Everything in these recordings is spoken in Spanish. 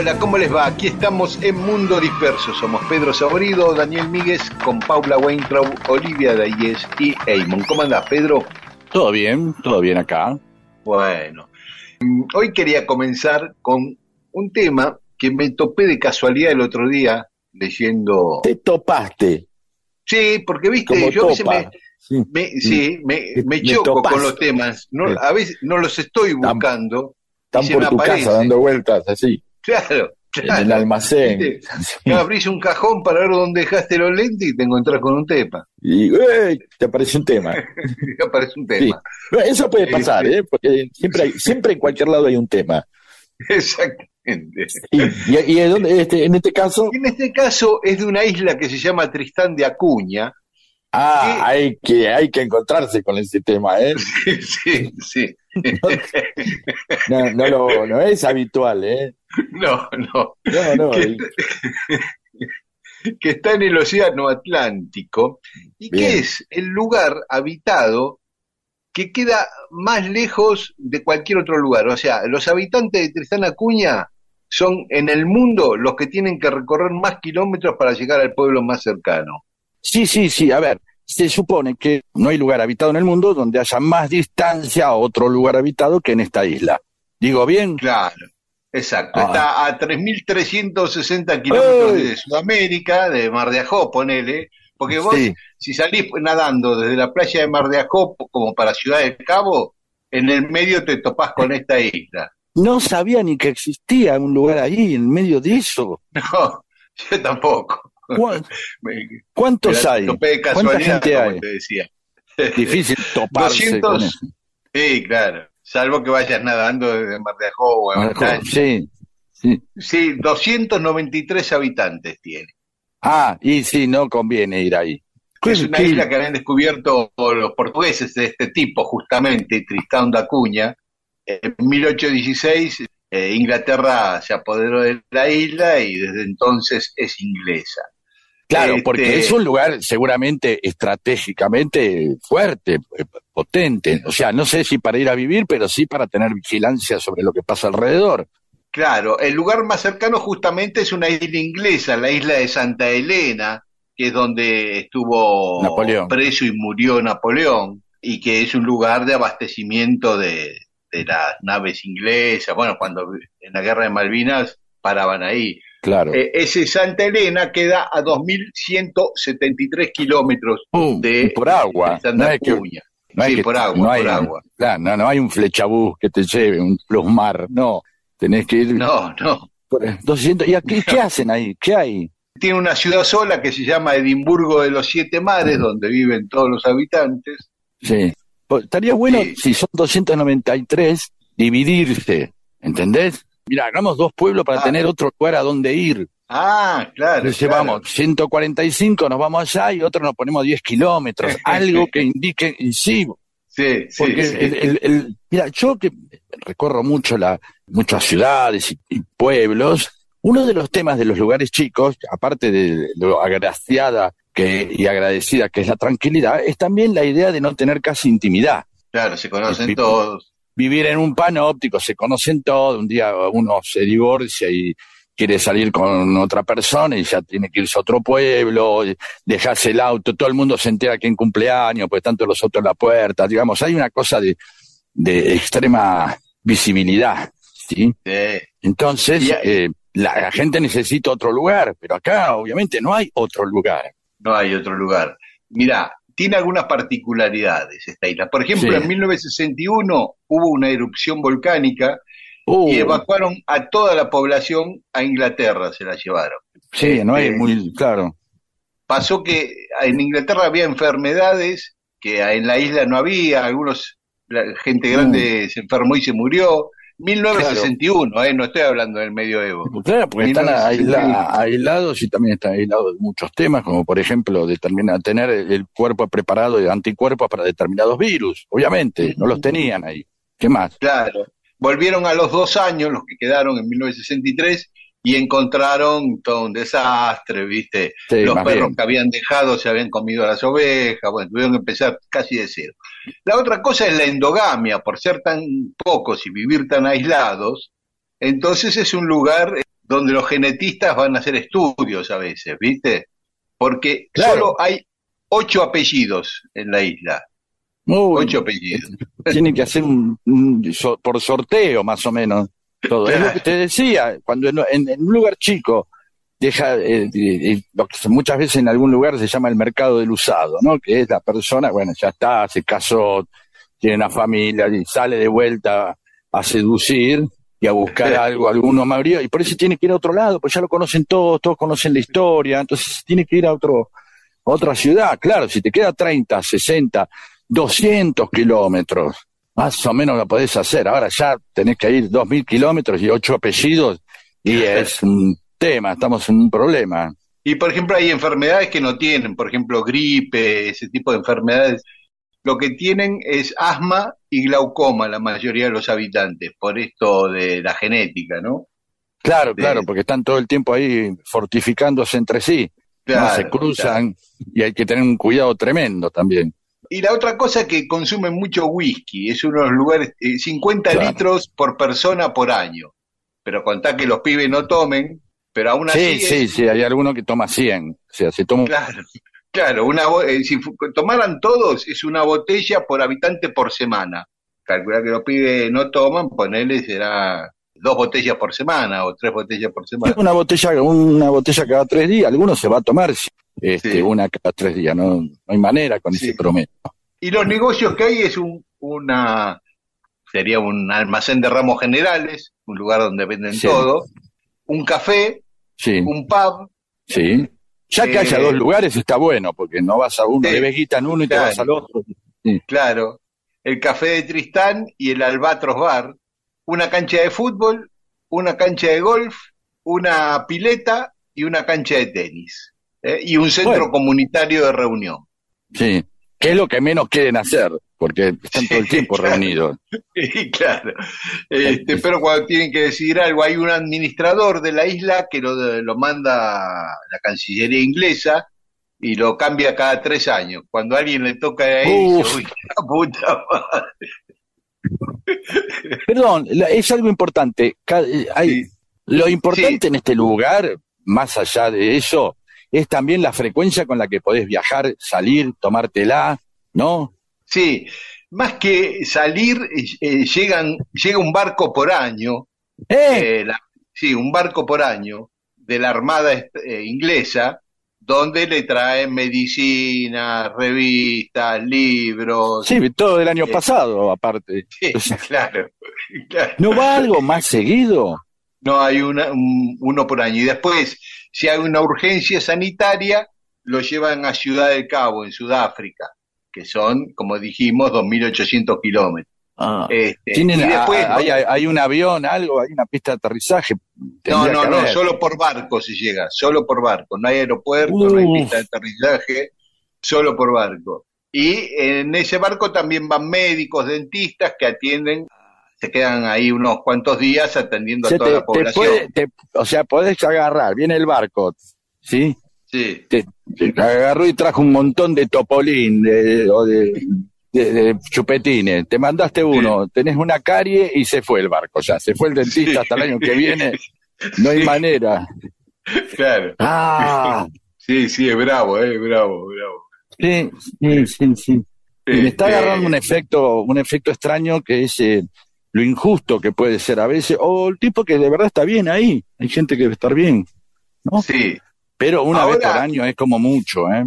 Hola, ¿cómo les va? Aquí estamos en Mundo Disperso. Somos Pedro Saborido, Daniel Míguez, con Paula Weintraub, Olivia Dayes y Eamon. ¿Cómo andás, Pedro? Todo bien, todo bien acá. Bueno, mm, hoy quería comenzar con un tema que me topé de casualidad el otro día leyendo. Te topaste. Sí, porque viste, Como yo a veces me, Sí. me- sí, me, Te- me me choco con los temas. No, a veces no los estoy buscando. Están por me tu aparece. casa dando vueltas así, Claro, en claro. el almacén. Sí. Abrís un cajón para ver dónde dejaste los lentes y te encontrás con un tema. Y te aparece un tema. Y aparece un Sí. tema. Bueno, Eso puede pasar, Este- ¿eh? Porque siempre, hay- siempre en cualquier lado hay un tema. Exactamente. Y, y- y en, dónde- este, en este caso, En este caso es de una isla que se llama Tristán de Acuña. ah, hay que, hay que encontrarse con ese tema, ¿eh? Sí, sí. No, no, lo- no es habitual, ¿eh? No, no. No, no. Que- Que está en el Océano Atlántico y Bien. que es el lugar habitado que queda más lejos de cualquier otro lugar. O sea, los habitantes de Tristán Acuña son en el mundo los que tienen que recorrer más kilómetros para llegar al pueblo más cercano. Sí, sí, sí. A ver, se supone que no hay lugar habitado en el mundo donde haya más distancia a otro lugar habitado que en esta isla. ¿Digo bien? Claro, exacto. Ah. Está a 3.360 kilómetros de Sudamérica, de Mar de Ajó, ponele. Porque vos, Sí. si salís nadando desde la playa de Mar de Ajó como para Ciudad del Cabo, en el medio te topás con esta isla. No sabía ni que existía un lugar ahí en medio de eso. No, yo tampoco. ¿Cu- Me, ¿Cuántos hay? ¿Cuánta gente como hay? te decía. Difícil toparse 200. con eso. Sí, claro. Salvo que vayas nadando desde Mar de Ajó o en montaña. Sí, sí. Sí, 293 habitantes tiene. Ah, y sí, no conviene ir ahí. Es una ¿Qué- isla que habían descubierto los portugueses de este tipo, justamente, Tristán da Cunha. En 1816, eh, Inglaterra se apoderó de la isla y desde entonces es inglesa. Claro, Este- porque es un lugar seguramente estratégicamente fuerte, eh, potente. O sea, no sé si para ir a vivir, pero sí para tener vigilancia sobre lo que pasa alrededor. Claro, el lugar más cercano justamente es una isla inglesa, la isla de Santa Elena, que es donde estuvo Napoleón. preso y murió Napoleón, y que es un lugar de abastecimiento de, de las naves inglesas. Bueno, cuando en la guerra de Malvinas paraban ahí. Claro. Eh, ese Santa Elena queda a 2.173 kilómetros Pum, de por agua. de No es que- Santacuña. no es sí, que- por agua, no hay, por agua. Claro, no, no hay un flechabús que te lleve, un plusmar. No, tenés que ir. No, no. por 200. ¿Y aquí qué hacen ahí? ¿Qué hay? Tiene una ciudad sola que se llama Edimburgo de los Siete Mares, donde viven todos los habitantes. Sí. Pues, estaría bueno, Sí. si son 293, dividirse. ¿Entendés? Mira, hagamos dos pueblos para Ah. tener otro lugar a donde ir. Ah, claro. Entonces claro. vamos, 145 nos vamos allá y otro nos ponemos 10 kilómetros. Algo que indique, y sí, Sí, sí, porque sí. el- el- el- mira, yo que recorro mucho la, muchas ciudades y, y pueblos, uno de los temas de los lugares chicos, aparte de lo agraciada que, y agradecida que es la tranquilidad, es también la idea de no tener casi intimidad. Claro, se conocen todos. Vivir en un panóptico, se conocen todos. Un día uno se divorcia y quiere salir con otra persona y ya tiene que irse a otro pueblo, dejarse el auto, todo el mundo se entera que en cumpleaños, pues tanto los otros en la puerta, digamos, hay una cosa de, de extrema visibilidad, ¿sí? Entonces, eh, la, gente necesita otro lugar, pero acá obviamente no hay otro lugar. No hay otro lugar. Mira, tiene algunas particularidades esta isla. Por ejemplo, en 1961 hubo una erupción volcánica y uh. evacuaron a toda la población a Inglaterra, se la llevaron. Sí, no hay este, muy claro. Pasó que en Inglaterra había enfermedades que en la isla no había, algunos la gente grande mm. se enfermó y se murió. 1961, eh, no estoy hablando del medioevo. Claro, porque están aislados y también están aislados de muchos temas, como por ejemplo determinar, tener el cuerpo preparado de anticuerpos para determinados virus. Obviamente, no los tenían ahí. ¿Qué más? Claro. Volvieron a los dos años, los que quedaron en 1963, y encontraron todo un desastre, ¿viste? los perros que habían dejado se habían comido a las ovejas, bueno, tuvieron que empezar casi de cero. La otra cosa es la endogamia, por ser tan pocos y vivir tan aislados, entonces es un lugar donde los genetistas van a hacer estudios a veces, ¿viste? Porque solo hay ocho apellidos en la isla. ocho apellidos. Tienen que hacer un, por sorteo, más o menos. Todo. Es lo que te decía, cuando en, un lugar chico deja, eh, lo que muchas veces en algún lugar se llama el mercado del usado, ¿no? Que es la persona, bueno, ya está, se casó, tiene una familia y sale de vuelta a seducir y a buscar algo, alguno marido, y por eso tiene que ir a otro lado, pues ya lo conocen todos, todos conocen la historia, entonces tiene que ir a otro, a otra ciudad, claro, si te queda 30, 60, 200 kilómetros, más o menos lo podés hacer. Ahora ya tenés que ir dos mil kilómetros y ocho apellidos y es un tema, estamos en un problema. Y por ejemplo hay enfermedades que no tienen, por ejemplo gripe, ese tipo de enfermedades. Lo que tienen es asma y glaucoma la mayoría de los habitantes, por esto de la genética, ¿no? Claro, claro, porque están todo el tiempo ahí fortificándose entre sí. no se cruzan y hay que tener un cuidado tremendo también. Y la otra cosa es que consumen mucho whisky, es uno de los lugares, 50 eh, litros por persona por año. Pero contá que los pibes no tomen, pero aún así. Sí, sí, sí, hay alguno que toma 100. O sea, se toma. Claro, claro una, eh, si tomaran todos, es una botella por habitante por semana. Calcula que los pibes no toman, ponele será dos botellas por semana o tres botellas por semana. Una botella, una botella cada tres días, algunos se va a tomar este, una cada tres días, no, hay manera con ese promedio. Y los negocios que hay es un, una, sería un almacén de ramos generales, un lugar donde venden todo, un café, un pub. Sí. Ya que haya eh, dos lugares está bueno, porque no vas a uno, le ves en uno y te vas al otro. Claro. El café de Tristán y el Albatros Bar, una cancha de fútbol, una cancha de golf, una pileta y una cancha de tenis. ¿eh? y un centro comunitario de reunión. Sí, que es lo que menos quieren hacer, porque están todo el tiempo reunidos. claro, este, pero cuando tienen que decidir algo, hay un administrador de la isla que lo, lo manda la Cancillería inglesa y lo cambia cada tres años. Cuando a alguien le toca ahí, uy, puta madre. Perdón, es algo importante. Hay, Lo importante en este lugar, más allá de eso, es también la frecuencia con la que podés viajar, salir, tomártela, ¿no? Sí, más que salir, eh, llegan, llega un barco por año, ¿Eh? eh sí, un barco por año de la Armada eh, inglesa, donde le traen medicina, revistas, libros. Sí, todo del año pasado, aparte. Sí, claro, ¿No va algo más seguido? No, hay una, uno por año. Y después si hay una urgencia sanitaria, lo llevan a Ciudad del Cabo, en Sudáfrica, que son, como dijimos, 2.800 kilómetros. Ah, este, después, hay, un avión, algo, hay una pista de aterrizaje. No, no, no, solo por barco se llega, solo por barco. No hay aeropuerto, no hay pista de aterrizaje, solo por barco. Y en ese barco también van médicos, dentistas que atienden se quedan ahí unos cuantos días atendiendo a toda la población. o sea, podés agarrar, viene el barco, ¿sí? Sí. Te, agarró y trajo un montón de topolín de, o de de, chupetines. Te mandaste uno, tenés una carie y se fue el barco ya. Se fue el dentista hasta el año que viene. No hay manera. Claro. Ah. Sí, sí, es bravo, eh, bravo, bravo. Sí, sí, sí, sí. me está agarrando un efecto, un efecto extraño que es eh, lo injusto que puede ser a veces, o el tipo que de verdad está bien ahí. Hay gente que debe estar bien, ¿no? Sí. Pero una vez por año es como mucho, ¿eh?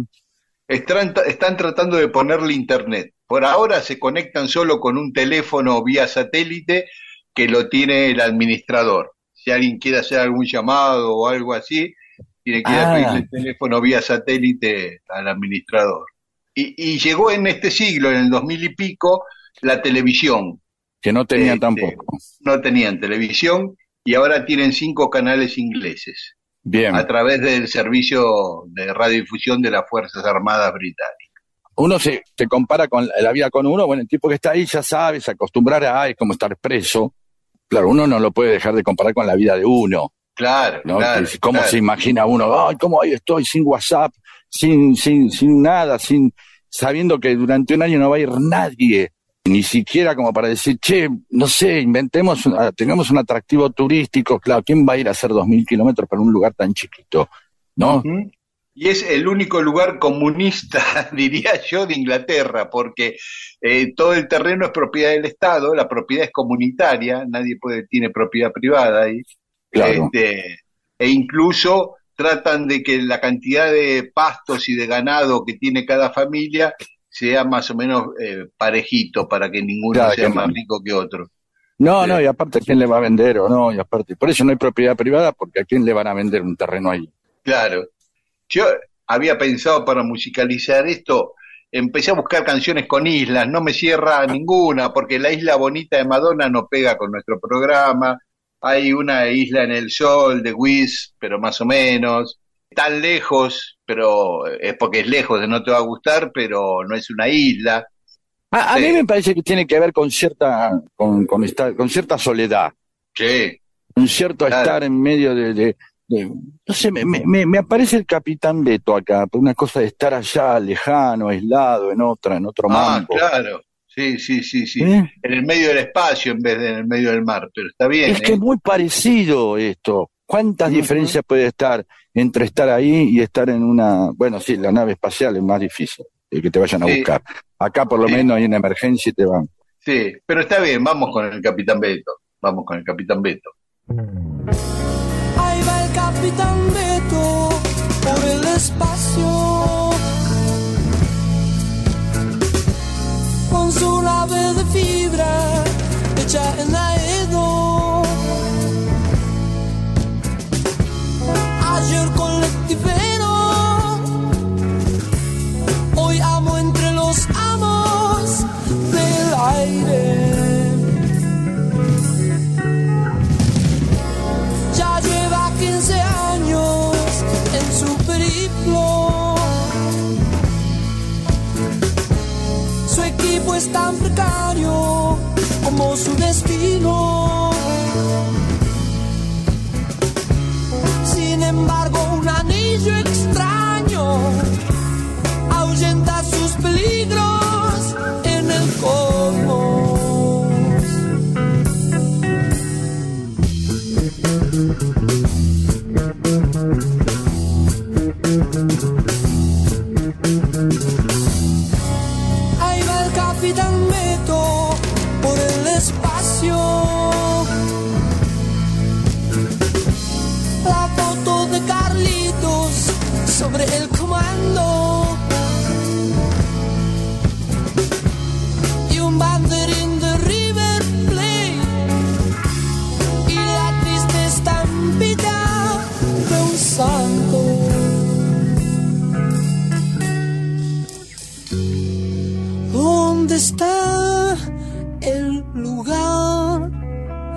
Están, están tratando de ponerle internet. Por ahora se conectan solo con un teléfono vía satélite que lo tiene el administrador. Si alguien quiere hacer algún llamado o algo así, tiene que ah. pedirle el teléfono vía satélite al administrador. Y, llegó en este siglo, en el 2000 y pico, la televisión. Que no tenían este, tampoco. No tenían televisión y ahora tienen cinco canales ingleses. Bien. A través del servicio de radiodifusión de las Fuerzas Armadas Británicas. Uno se, se compara con la vida con uno, bueno, el tipo que está ahí ya sabe, se acostumbrará a, es como estar preso. Claro, uno no lo puede dejar de comparar con la vida de uno. Claro, ¿no? claro ¿Cómo se imagina uno? Ay, ¿cómo ahí estoy sin WhatsApp, sin, sin, sin nada, sin sabiendo que durante un año no va a ir nadie, ni siquiera como para decir, che, no sé, inventemos, tengamos un atractivo turístico, claro, ¿quién va a ir a hacer dos mil kilómetros para un lugar tan chiquito? ¿No? Y es el único lugar comunista, diría yo, de Inglaterra, porque eh, todo el terreno es propiedad del Estado, la propiedad es comunitaria, nadie puede tiene propiedad privada ahí. Este, e incluso tratan de que la cantidad de pastos y de ganado que tiene cada familia sea más o menos eh, parejito para que ninguno sea más rico que otro. No, no, y aparte, ¿a quién le va a vender o no? Y aparte, por eso no hay propiedad privada, porque ¿a quién le van a vender un terreno ahí? Claro. Yo había pensado para musicalizar esto, empecé a buscar canciones con islas, no me cierra ninguna, porque la isla bonita de Madonna no pega con nuestro programa, hay una isla en el sol de Wiz, pero más o menos, tan lejos, pero es porque es lejos, no te va a gustar, pero no es una isla. A, mí me parece que tiene que ver con cierta, con, con, con cierta soledad. Sí. Un cierto estar en medio de, no sé, me, me, me, aparece el capitán Beto acá, por una cosa de estar allá, lejano, aislado, en otra, en otro ah, claro. Sí, sí, sí, sí. ¿Eh? En el medio del espacio en vez de en el medio del mar, pero está bien. Es que es ¿eh? muy parecido esto. ¿Cuántas diferencias puede estar entre estar ahí y estar en una... Bueno, sí, la nave espacial es más difícil, que te vayan a buscar. Acá por lo menos hay una emergencia y te van. Sí, pero está bien, vamos con el Capitán Beto. Vamos con el Capitán Beto. Ahí va el Capitán Beto por el espacio con su nave de fibra hecha en Aedo. Tan precario como su destino. Sin embargo, un anillo extraño ahuyenta sus peligros en el cosmos. Está el lugar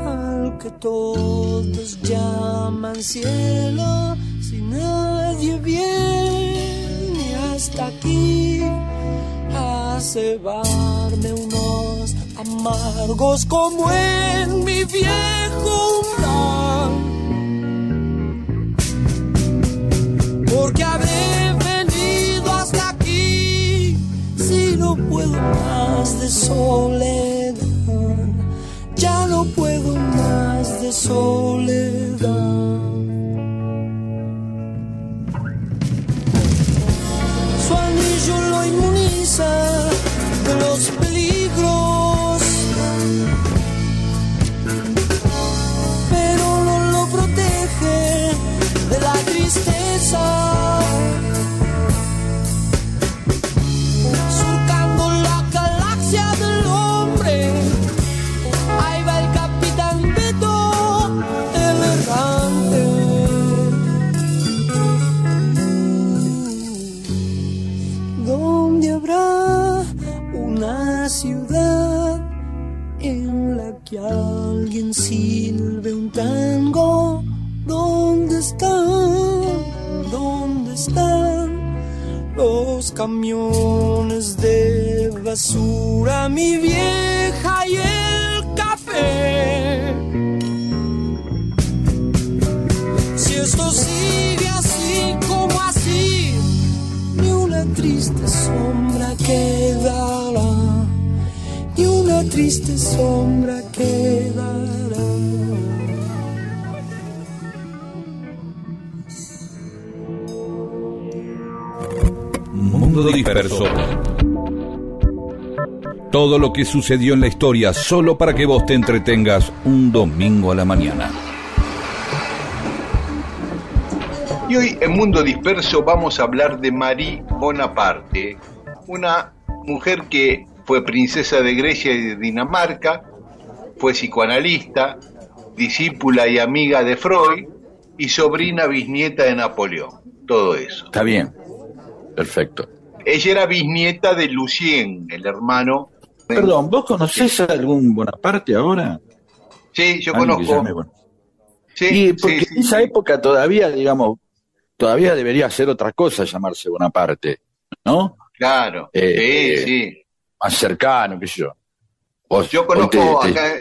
al que todos llaman cielo? Si nadie viene hasta aquí a cebarme unos amargos como en mi viejo plan. Porque habré venido puedo más de soledad, ya no puedo más de soledad. Su anillo lo inmuniza basura? Mi vieja y el café. Si esto sigue así como así, ni una triste sombra quedará, ni una triste sombra quedará. Mundo. Todo lo que sucedió en la historia solo para que vos te entretengas un domingo a la mañana. Y hoy en Mundo Disperso vamos a hablar de Marie Bonaparte, una mujer que fue princesa de Grecia y de Dinamarca, fue psicoanalista, discípula y amiga de Freud y sobrina bisnieta de Napoleón. Todo eso. Está bien. Perfecto. Ella era bisnieta de Lucien, el hermano. Perdón, ¿vos conocés a algún Bonaparte ahora? Sí, yo Alguien conozco. llame Sí, y porque sí, sí, en esa sí. época todavía, digamos, todavía debería ser otra cosa llamarse Bonaparte, ¿no? Claro, Eh, sí, sí. Más cercano, qué sé yo. Vos- Yo conozco te- te- acá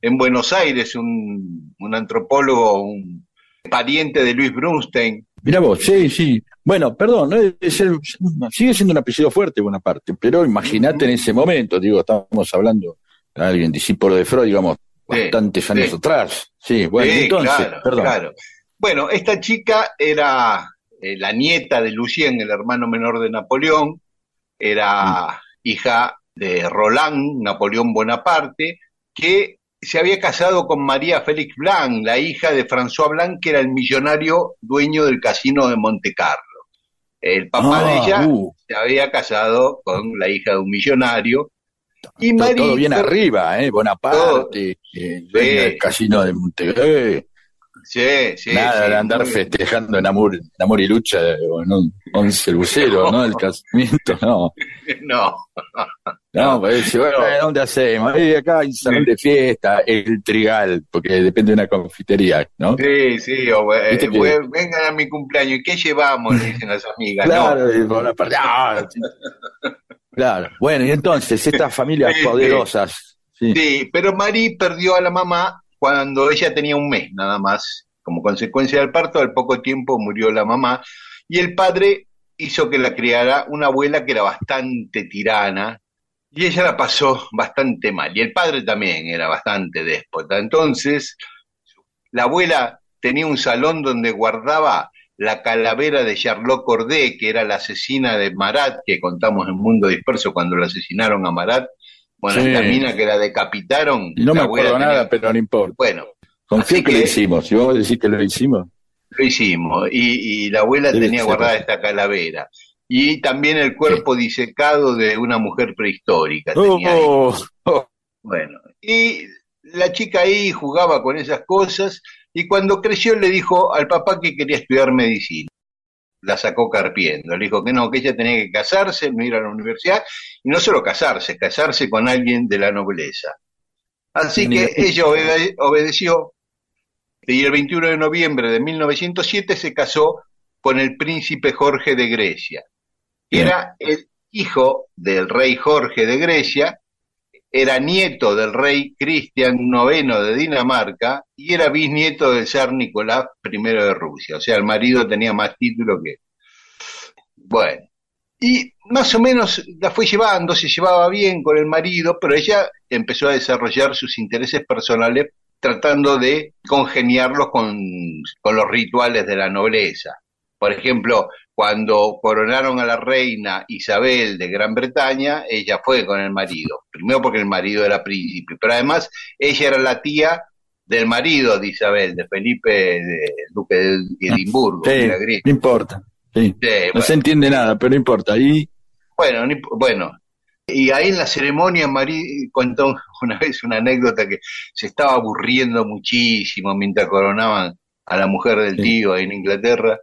en Buenos Aires un, un antropólogo, un pariente de Luis Brunstein. Mirá vos, sí, sí. Bueno, perdón, no sigue siendo un apellido fuerte Bonaparte, pero imagínate en ese momento, digo, estamos hablando de alguien discípulo de Freud, digamos, Sí, bastantes años sí. atrás. Sí, bueno, Sí, entonces, claro, perdón. claro. Bueno, esta chica era eh, la nieta de Lucien, el hermano menor de Napoleón, era hija de Roland, Napoleón Bonaparte, que se había casado con María Félix Blanc, la hija de François Blanc, que era el millonario dueño del casino de Monte Carlo. El papá de Ah, ella uh, se había casado con la hija de un millonario. Y todo, todo bien arriba, ¿eh? Bonaparte, eh, dueño del casino de Montevideo. Sí, sí, Nada sí, de andar muy- festejando en amor, en amor y lucha o en un once ¿no? El casamiento, no. No, No, pues bueno, ¿dónde hacemos? Eh, acá hay un salón de fiesta, el trigal, porque depende de una confitería, ¿no? Sí, sí, o, eh, we- vengan a mi cumpleaños. ¿Y qué llevamos? Le dicen las amigas. Claro, y Bonaparte, ah, sí. claro. Bueno, y entonces, estas familias Sí, poderosas. Sí, pero Marí perdió a la mamá cuando ella tenía un mes nada más. Como consecuencia del parto, al poco tiempo murió la mamá. Y el padre hizo que la criara una abuela que era bastante tirana. Y ella la pasó bastante mal. Y el padre también era bastante déspota. Entonces, la abuela tenía un salón donde guardaba la calavera de Charlotte Corday, que era la asesina de Marat, que contamos en Mundo Disperso cuando la asesinaron a Marat. Bueno, Sí. la mina que la decapitaron. No la me acuerdo tenía- nada, pero no importa. Bueno, Confío que, lo hicimos. Si vos decís que lo hicimos. lo hicimos. Y, y la abuela Debe tenía ser guardada esta calavera. Y también el cuerpo disecado de una mujer prehistórica. tenía ahí. Oh, oh, Bueno, y la chica ahí jugaba con esas cosas y cuando creció le dijo al papá que quería estudiar medicina. La sacó carpiendo, le dijo que no, que ella tenía que casarse, no ir a la universidad y no solo casarse, casarse con alguien de la nobleza. Así que ella obede- obedeció y el 21 de noviembre de 1907 se casó con el príncipe Jorge de Grecia, era el hijo del rey Jorge de Grecia, era nieto del rey Cristian IX de Dinamarca y era bisnieto del zar Nicolás I de Rusia. O sea, el marido tenía más título que... Bueno, Y más o menos la fue llevando, se llevaba bien con el marido, pero ella empezó a desarrollar sus intereses personales tratando de congeniarlos con, con los rituales de la nobleza. Por ejemplo, cuando coronaron a la reina Isabel de Gran Bretaña, ella fue con el marido. Primero porque el marido era príncipe, pero además ella era la tía del marido de Isabel, de Felipe, de, duque de Edimburgo. Sí, no importa. Sí. no se entiende nada, pero no importa. Ahí... Bueno, bueno, y ahí en la ceremonia María contó una vez una anécdota que se estaba aburriendo muchísimo mientras coronaban a la mujer del tío en Inglaterra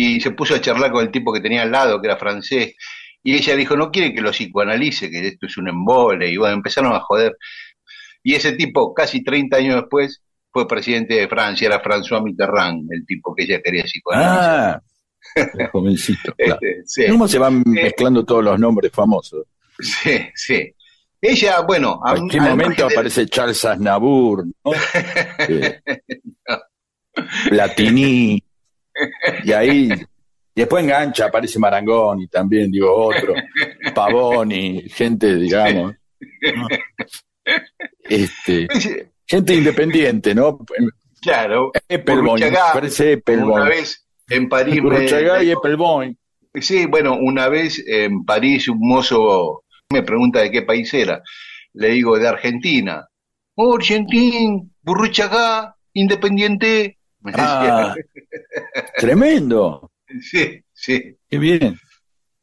y se puso a charlar con el tipo que tenía al lado, que era francés, y ella dijo, no quiere que lo psicoanalice, que esto es un embole, y bueno, empezaron a joder. Y ese tipo, casi 30 años después, fue presidente de Francia, era François Mitterrand, el tipo que ella quería psicoanalizar. Ah, jovencito. Este, ¿Cómo se van eh, mezclando todos los nombres famosos? Sí, sí. Ella, bueno... ¿En qué momento aparece Charles Aznavour? ¿no? Platini. Y ahí, después engancha, aparece Marangoni también, digo, otro, Pavoni, gente, digamos. Este, gente independiente, ¿no? Claro. parece Una vez en París. y Sí, bueno, una vez en París un mozo me pregunta de qué país era. Le digo, de Argentina. Oh, Argentín, Burruchagá, Independiente. Ah, tremendo. Sí, sí. Qué bien.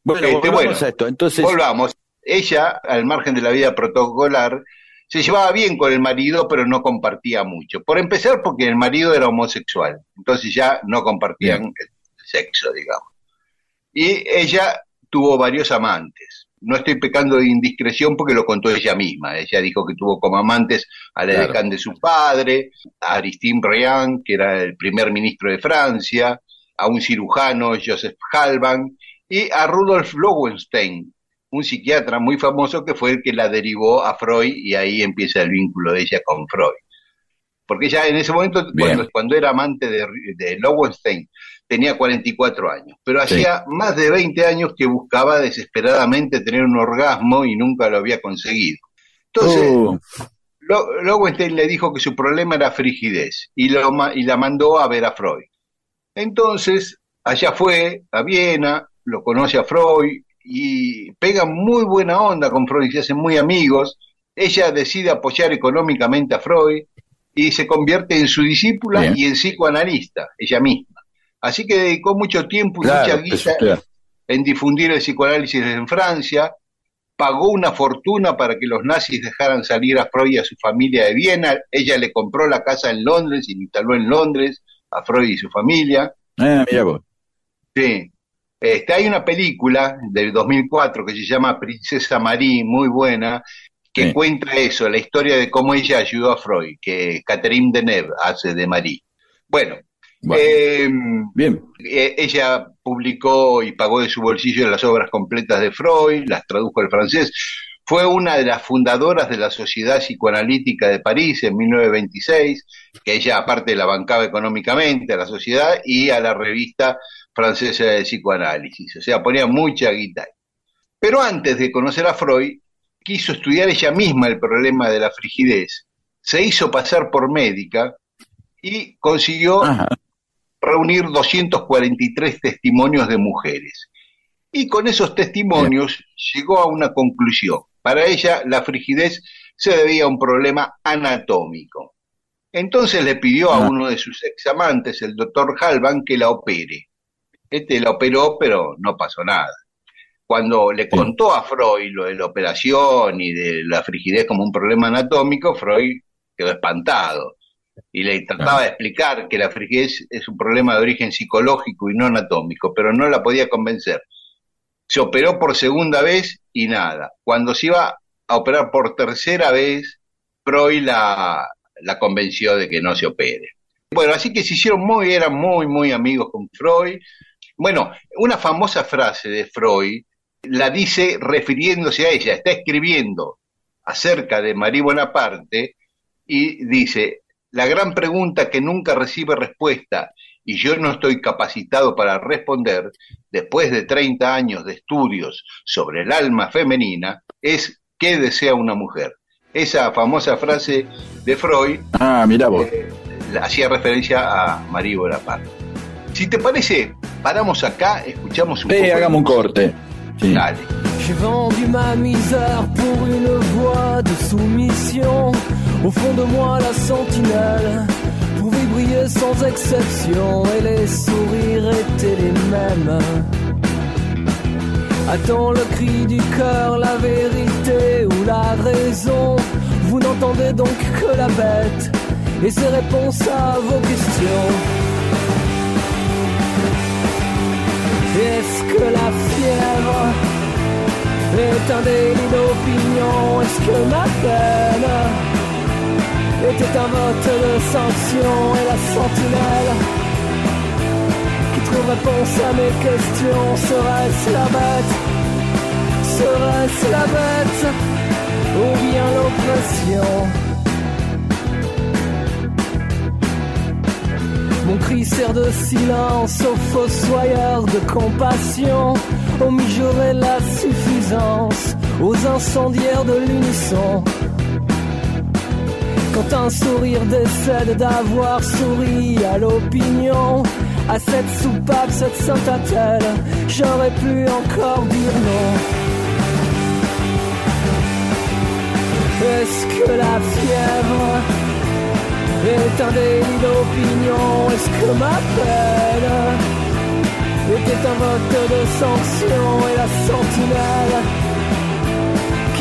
Bueno, este, volvamos a esto. Entonces... Volvamos. Ella, al margen de la vida protocolar, se llevaba bien con el marido, pero no compartía mucho. Por empezar, porque el marido era homosexual. Entonces ya no compartían el sexo, digamos. Y ella tuvo varios amantes no estoy pecando de indiscreción porque lo contó ella misma. Ella dijo que tuvo como amantes a la de su padre, a Aristide Briand, que era el primer ministro de Francia, a un cirujano, Joseph Halban, y a Rudolf Lowenstein, un psiquiatra muy famoso que fue el que la derivó a Freud y ahí empieza el vínculo de ella con Freud. Porque ya en ese momento, cuando, era amante de, de Lowenstein, tenía 44 años, pero hacía más de 20 años que buscaba desesperadamente tener un orgasmo y nunca lo había conseguido. Entonces, uh. Lowenstein le dijo que su problema era frigidez y, lo, y la mandó a ver a Freud. Entonces, allá fue a Viena, lo conoce a Freud y pega muy buena onda con Freud, se hacen muy amigos. Ella decide apoyar económicamente a Freud y se convierte en su discípula y en psicoanalista, ella misma. Así que dedicó mucho tiempo y mucha guita en difundir el psicoanálisis en Francia, pagó una fortuna para que los nazis dejaran salir a Freud y a su familia de Viena, ella le compró la casa en Londres y la instaló en Londres a Freud y su familia. Ah, mira vos. Sí. Este, hay una película del 2004 que se llama Princesa Marie, muy buena, que cuenta eso, la historia de cómo ella ayudó a Freud, que Catherine Deneuve hace de Marie. Bueno, eh, bien. Eh, ella publicó y pagó de su bolsillo las obras completas de Freud, las tradujo al francés. Fue una de las fundadoras de la Sociedad Psicoanalítica de París en 1926, que ella aparte la bancaba económicamente a la sociedad y a la revista francesa de psicoanálisis. O sea, ponía mucha guita. Pero antes de conocer a Freud, quiso estudiar ella misma el problema de la frigidez. Se hizo pasar por médica y consiguió reunir 243 testimonios de mujeres. Y con esos testimonios llegó a una conclusión. Para ella la frigidez se debía a un problema anatómico. Entonces le pidió a ah. uno de sus examantes, el doctor Halvan, que la opere. Este la operó, pero no pasó nada. Cuando le contó a Freud lo de la operación y de la frigidez como un problema anatómico, Freud quedó espantado y le trataba de explicar que la frigidez es un problema de origen psicológico y no anatómico, pero no la podía convencer. Se operó por segunda vez y nada. Cuando se iba a operar por tercera vez, Freud la, la convenció de que no se opere. Bueno, así que se hicieron muy, eran muy, muy amigos con Freud. Bueno, una famosa frase de Freud la dice refiriéndose a ella, está escribiendo acerca de Marie Bonaparte y dice, la gran pregunta que nunca recibe respuesta y yo no estoy capacitado para responder, después de 30 años de estudios sobre el alma femenina, es qué desea una mujer. Esa famosa frase de Freud Ah, mira vos. eh, hacía referencia a Marie Bonaparte. Si te parece, paramos acá, escuchamos un Eh, poco. hagamos un corte. Sí. Dale. J'ai vendu ma misère pour une voie de soumission. Au fond de moi, la sentinelle pouvait briller sans exception et les sourires étaient les mêmes. Attends le cri du cœur, la vérité ou la raison. Vous n'entendez donc que la bête et ses réponses à vos questions. Est-ce que la fièvre est un délit d'opinion? Est-ce que ma peine était un vote de sanction Et la sentinelle qui trouve réponse à mes questions. Serait-ce la bête? Serait-ce la bête? Ou bien l'oppression? Mon cri sert de silence aux fossoyeurs de compassion, aux mijaurés la suffisance, aux incendiaires de l'unisson. Quand un sourire décède d'avoir souri à l'opinion, à cette soupape, cette sainte attelle, j'aurais pu encore dire non. Est-ce que la fièvre est un délit d'opinion? Est-ce que ma peine était un vote de sanction Et la sentinelle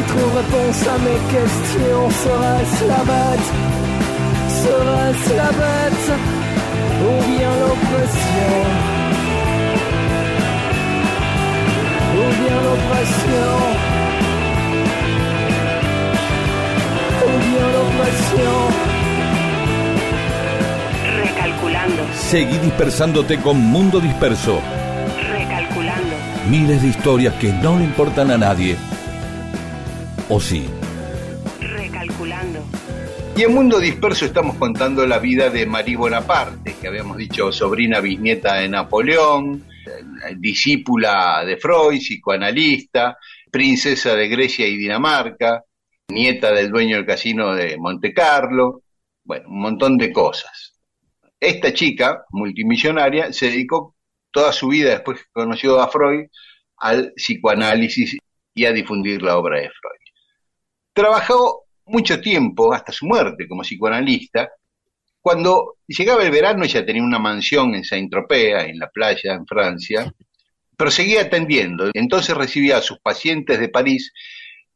qui trouve réponse à mes questions Serait-ce la bête Serait-ce la bête Ou bien l'oppression Ou bien l'oppression Ou bien l'oppression Recalculando, Seguí dispersándote con Mundo Disperso. recalculando. Miles de historias que no le importan a nadie. ¿O sí? Recalculando. Y en Mundo Disperso estamos contando la vida de Marie Bonaparte, que habíamos dicho sobrina bisnieta de Napoleón, eh, discípula de Freud, psicoanalista, princesa de Grecia y Dinamarca, nieta del dueño del casino de Monte Carlo, bueno, un montón de cosas. Esta chica, multimillonaria, se dedicó toda su vida, después que conoció a Freud, al psicoanálisis y a difundir la obra de Freud. Trabajó mucho tiempo, hasta su muerte, como psicoanalista. Cuando llegaba el verano, ella tenía una mansión en Saint-Tropez, en la playa, en Francia, pero seguía atendiendo. Entonces recibía a sus pacientes de París,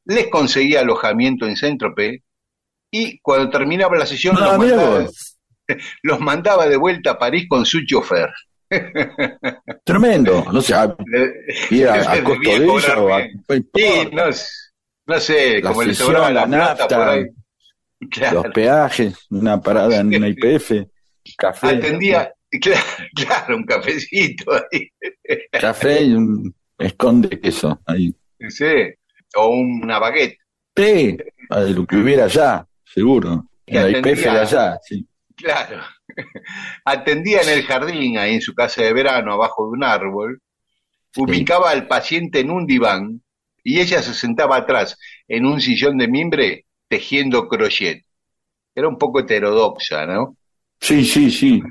les conseguía alojamiento en Saint-Tropez y cuando terminaba la sesión Ah, los, mandaba, los mandaba de vuelta a París con su chofer. Tremendo. No sé, a, a, a Debía costo de ella cobrar o a. Sí, no, no sé, La como le sobraba la, plata nafta, por ahí. Claro. Los peajes, una parada en una IPF, café. Atendía, claro, claro, un cafecito ahí, Café y un esconde queso. Ahí. sí, o una baguette. Sí, lo que hubiera allá, seguro. En la IPF de allá, sí. Claro. Atendía en el jardín, ahí en su casa de verano, abajo de un árbol. Ubicaba al paciente en un diván y ella se sentaba atrás, en un sillón de mimbre, tejiendo crochet. Era un poco heterodoxa, ¿no? Sí, sí, sí.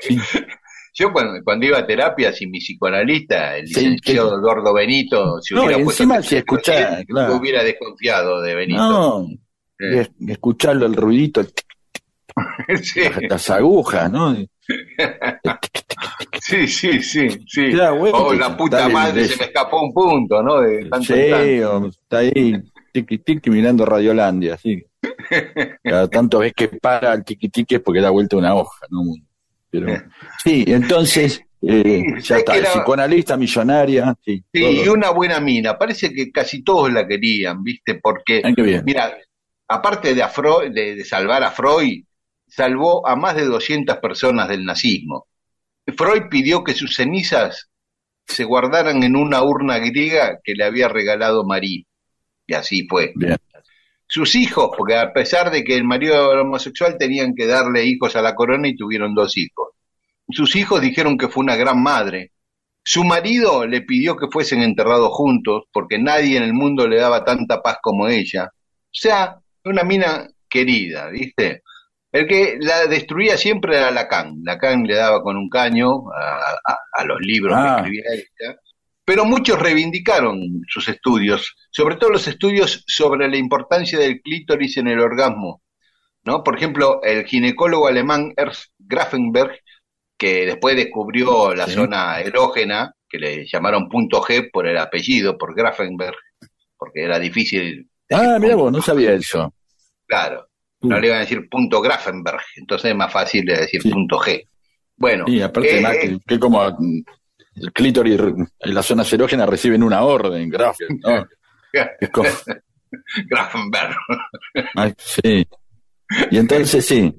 Sí. Yo cuando, cuando iba a terapia, sin mi psicoanalista, el Sí, licenciado Eduardo Benito, si No, hubiera encima si escuchá, crochet, claro. hubiera desconfiado de Benito. No, Eh, es- escucharlo el ruidito, sí, las, las agujas, ¿no? sí, sí, sí, sí. Bueno, oh, la puta madre, de- se me escapó un punto, ¿no? De tanto. Sí, o está ahí, tiqui tiqui mirando Radiolandia, sí. Cada tanto ves que para el tiqui tiqui es porque da vuelta una hoja, ¿no? Pero, sí, entonces, eh, Sí, ya es está, era- psicoanalista, millonaria, sí. Sí, todo. y una buena mina. Parece que casi todos la querían, ¿viste? Porque, Ay, mira, aparte de, a Freud- de, de salvar a Freud, salvó a más de 200 personas del nazismo. Freud pidió que sus cenizas se guardaran en una urna griega que le había regalado Marie. Y así fue. Bien. Sus hijos, porque a pesar de que el marido era homosexual, tenían que darle hijos a la corona y tuvieron dos hijos. sus hijos dijeron que fue una gran madre. Su marido le pidió que fuesen enterrados juntos porque nadie en el mundo le daba tanta paz como ella. O sea, una mina querida, ¿viste? El que la destruía siempre era Lacan. Lacan le daba con un caño a, a- a los libros Ah. que escribía ella. Pero muchos reivindicaron sus estudios, sobre todo los estudios sobre la importancia del clítoris en el orgasmo. ¿no? Por ejemplo, el ginecólogo alemán Ernst Grafenberg, que después descubrió la Sí. zona erógena, que le llamaron punto G por el apellido, por Grafenberg, porque era difícil. Ah, mira vos, no sabía eso. Claro, no le iban a decir punto Grafenberg, entonces es más fácil de decir Sí. punto G. Bueno, Y aparte, eh, más que, que como el clítoris en las zonas erógenas reciben una orden, gracias. ¿no? Como, Grafenberg. ay, sí. Y entonces sí.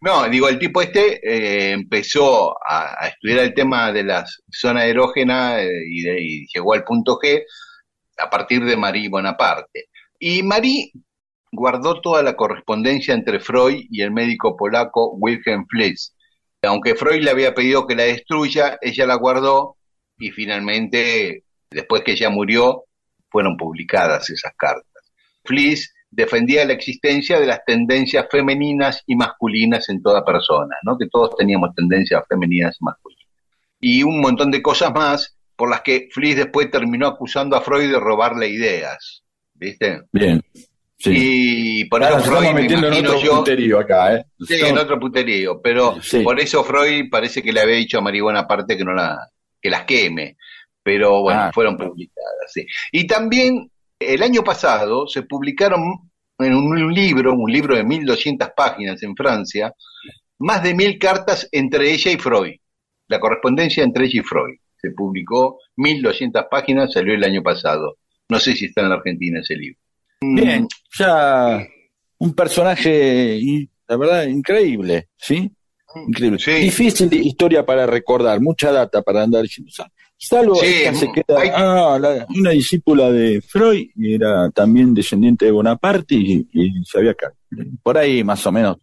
No, digo, el tipo este eh, empezó a, a estudiar el tema de las zonas erógenas eh, y, de- y llegó al punto G a partir de Marie Bonaparte. Y Marie guardó toda la correspondencia entre Freud y el médico polaco Wilhelm Fliess. Aunque Freud le había pedido que la destruya, ella la guardó y finalmente, después que ella murió, fueron publicadas esas cartas. Fliess defendía la existencia de las tendencias femeninas y masculinas en toda persona, ¿no? que todos teníamos tendencias femeninas y masculinas. Y un montón de cosas más por las que Fliess después terminó acusando a Freud de robarle ideas, ¿viste? Bien. Sí. Y por Ahora eso Freud, me en otro yo, punterío acá, ¿eh? Sí, en otro puterío, pero Sí. por eso Freud parece que le había dicho a Marihuana aparte que no la, que las queme, pero bueno, Ah. fueron publicadas, sí. Y también el año pasado se publicaron en un libro, un libro de 1200 páginas en Francia, más de mil cartas entre ella y Freud, la correspondencia entre ella y Freud. Se publicó 1200 páginas, salió el año pasado. No sé si está en la Argentina ese libro. Bien, ya un personaje, la verdad, increíble, ¿sí? Increíble. Sí. Difícil historia para recordar, mucha data para andar diciendo. Sal- Salvo Sí, esta se queda, hay- ah, la- una discípula de Freud, era también descendiente de Bonaparte, y, y sabía que por ahí más o menos.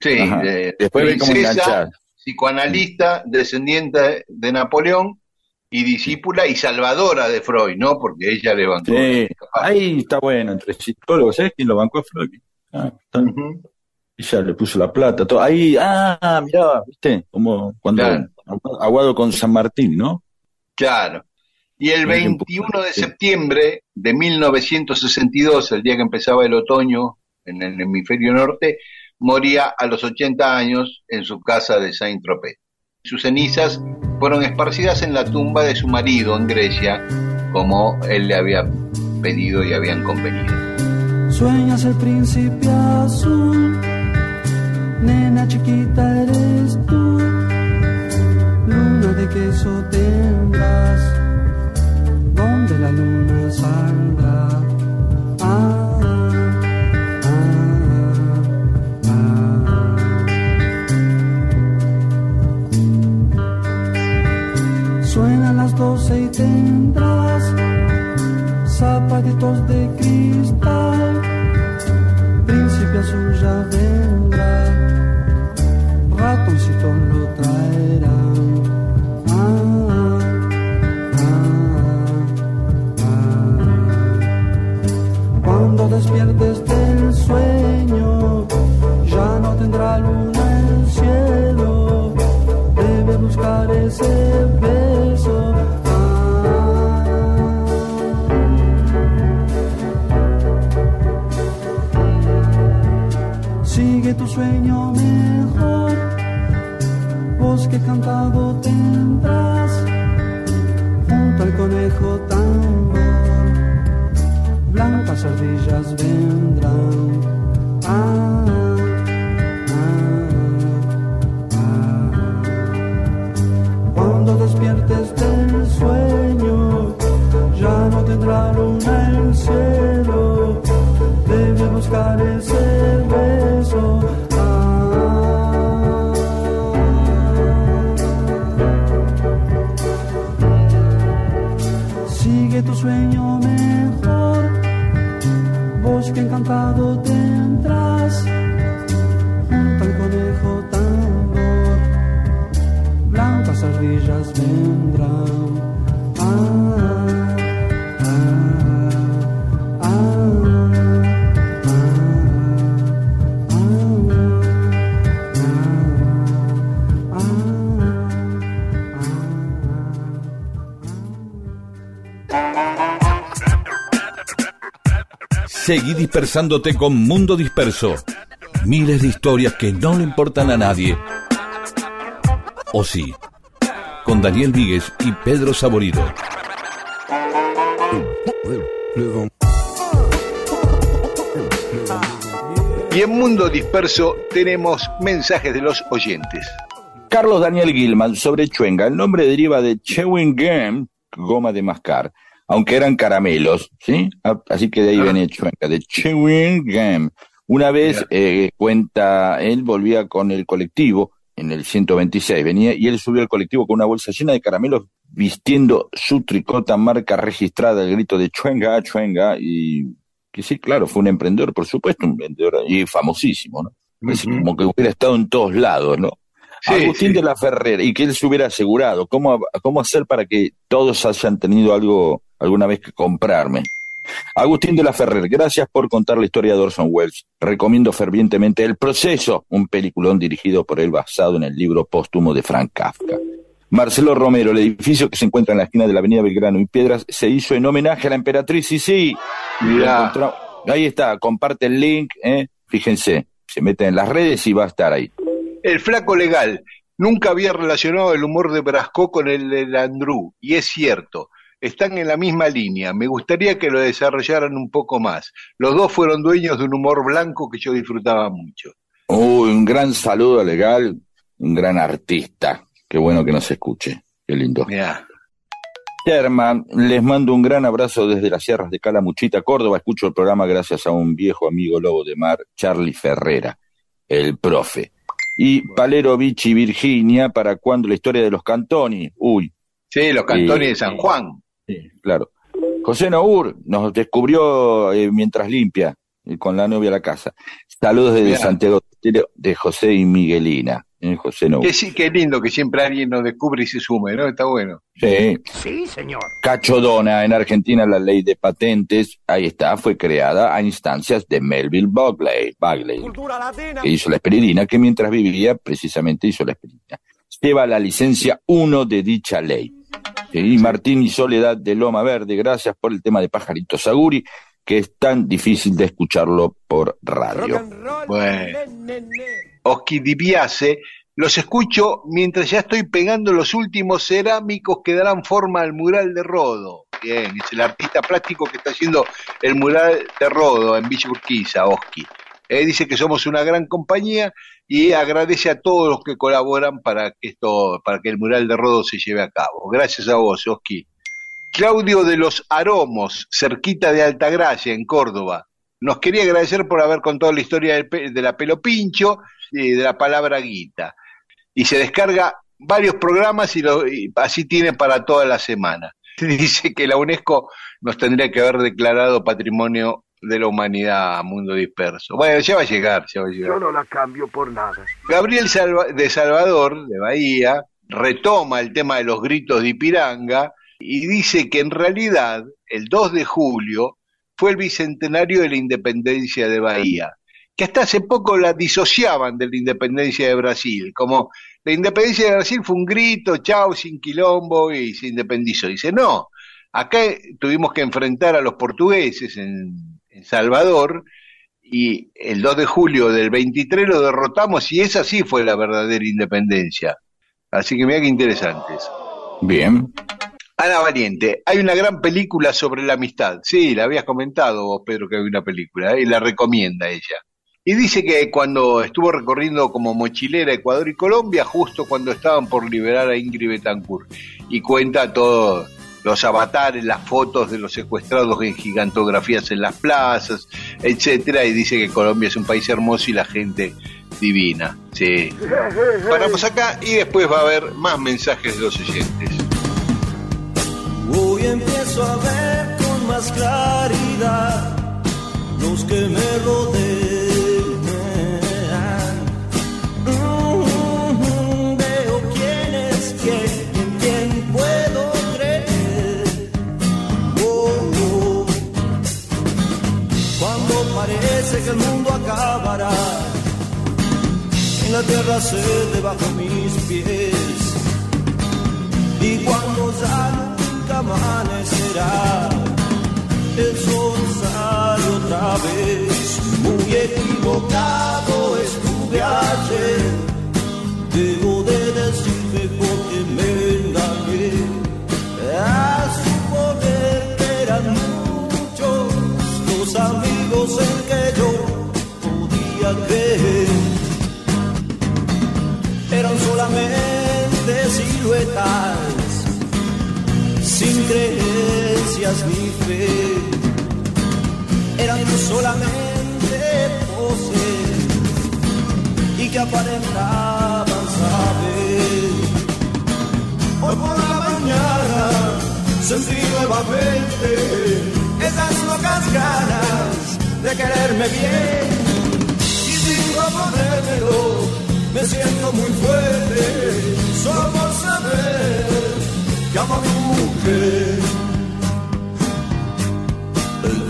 Sí, de- Después ve cómo enganchar. psicoanalista, descendiente de Napoleón y discípula y salvadora de Freud, ¿no? Porque ella le bancó. Sí, ahí está bueno, entre psicólogos, ¿sabes quién lo bancó a Freud? Ah, está-. Ella le puso la plata, todo. Ahí, ah, mirá, viste, como cuando Claro. aguado con San Martín, ¿no? Claro. Y el Muy bien, 21 de septiembre de 1962, el día que empezaba el otoño en el hemisferio norte, moría a los 80 años en su casa de Saint-Tropez. Sus cenizas fueron esparcidas en la tumba de su marido en Grecia, como él le había pedido y habían convenido. Sueñas el príncipe azul, nena chiquita eres tú, luna de queso tendrás, príncipe sueño mejor, bosque cantado tendrás, junto al conejo tambor, blancas ardillas vendrán. Dispersándote con Mundo Disperso. Miles de historias que no le importan a nadie. O sí. Con Daniel Víguez y Pedro Saborido. Y en Mundo Disperso tenemos mensajes de los oyentes. Carlos Daniel Gilman sobre Chuenga. El nombre deriva de chewing gum, goma de mascar, aunque eran caramelos, ¿sí? Ah, Así que de ahí viene Chuenga, de chewing gum. Una vez, eh, cuenta, él volvía con el colectivo en el 126, venía y él subió al colectivo con una bolsa llena de caramelos vistiendo su tricota marca registrada, el grito de Chuenga, Chuenga, y que sí, claro, fue un emprendedor, por supuesto, un vendedor y famosísimo, ¿no? Como que hubiera estado en todos lados, ¿no? Sí, Agustín sí. de la Ferrera, y que él se hubiera asegurado, ¿cómo, cómo hacer para que todos hayan tenido algo alguna vez que comprarme? Agustín de la Ferrer, gracias por contar la historia de Orson Welles. Recomiendo fervientemente El Proceso, un peliculón dirigido por él basado en el libro póstumo de Frank Kafka. Marcelo Romero, el edificio que se encuentra en la esquina de la avenida Belgrano y Piedras, se hizo en homenaje a la emperatriz, y sí, ahí está, comparte el link, ¿eh? fíjense, se mete en las redes y va a estar ahí. El flaco legal. Nunca había relacionado el humor de Brasco con el de Landru, y es cierto. Están en la misma línea. Me gustaría que lo desarrollaran un poco más. Los dos fueron dueños de un humor blanco que yo disfrutaba mucho. Uy, un gran saludo a legal, un gran artista. Qué bueno que nos escuche. Qué lindo. Mirá. Sherman, les mando un gran abrazo desde las sierras de Calamuchita, Córdoba. Escucho el programa gracias a un viejo amigo lobo de mar, Charlie Ferrera, el profe. Y Palero Vichy, Virginia, ¿para cuando la historia de los Cantoni? Uy, Sí, los cantones Sí. de San Juan. Sí, claro. José Nour nos descubrió eh, mientras limpia, eh, con la novia a la casa. Saludos desde Mirá. Santiago de José y Miguelina. eh, José Nour. Que sí, qué lindo que siempre alguien nos descubre y se sume, ¿no? Está bueno. Sí. Sí, señor. Cachodona, en Argentina la ley de patentes, ahí está, fue creada a instancias de Melville Bagley, Bagley Cultura latina. que hizo la esperidina, que mientras vivía precisamente hizo la esperidina. Lleva la licencia 1 de dicha ley. Y Martín y Soledad de Loma Verde, gracias por el tema de Pajarito Saguri, que es tan difícil de escucharlo por radio. roll. Bueno. Ne, ne, ne. Oski Dibiase, los escucho mientras ya estoy pegando los últimos cerámicos que darán forma al mural de Rodo. Bien, es el artista plástico que está haciendo el mural de Rodo en Villa Urquiza, Oski. Eh, dice que somos una gran compañía y agradece a todos los que colaboran para que esto, para que el mural de Rodo se lleve a cabo. Gracias a vos, Oski. Claudio de los Aromos, cerquita de Altagracia, en Córdoba. Nos quería agradecer por haber contado la historia de la pelo pincho y de la palabra guita. Y se descarga varios programas y, lo- y así tiene para toda la semana. Dice que la UNESCO nos tendría que haber declarado patrimonio de la humanidad, mundo disperso. Bueno, ya va a llegar, ya va a llegar. Yo no la cambio por nada. Gabriel Salva- de Salvador, de Bahía, retoma el tema de los gritos de Ipiranga y dice que en realidad el 2 de julio fue el bicentenario de la independencia de Bahía, que hasta hace poco la disociaban de la independencia de Brasil, como la independencia de Brasil fue un grito, chau, sin quilombo y se independizó. Dice, no, acá tuvimos que enfrentar a los portugueses en, en Salvador y el 2 de julio del 23 lo derrotamos y esa sí fue la verdadera independencia. Así que mira qué interesante eso. Bien. Ana Valiente, hay una gran película sobre la amistad. Sí, la habías comentado vos, Pedro, que hay una película, ¿eh? y la recomienda ella. Y dice que cuando estuvo recorriendo como mochilera Ecuador y Colombia, justo cuando estaban por liberar a Ingrid Betancourt, y cuenta todos los avatares, las fotos de los secuestrados en gigantografías en las plazas, etcétera, y dice que Colombia es un país hermoso y la gente divina. Sí. Paramos acá y después va a haber más mensajes de los oyentes. Hoy empiezo a ver con más claridad los que me rodean. En la tierra se debajo mis pies y cuando ya nunca amanecerá, el sol sale otra vez. Muy equivocado estuve ayer, debo de decirme porque me engañé. A suponer que eran muchos los amigos en que yo Eran solamente siluetas, sin creencias ni fe. Eran solamente poses y que aparentaban saber. Hoy por la mañana sentí nuevamente esas locas ganas de quererme bien me siento muy fuerte solo por saber que amo a mi mujer.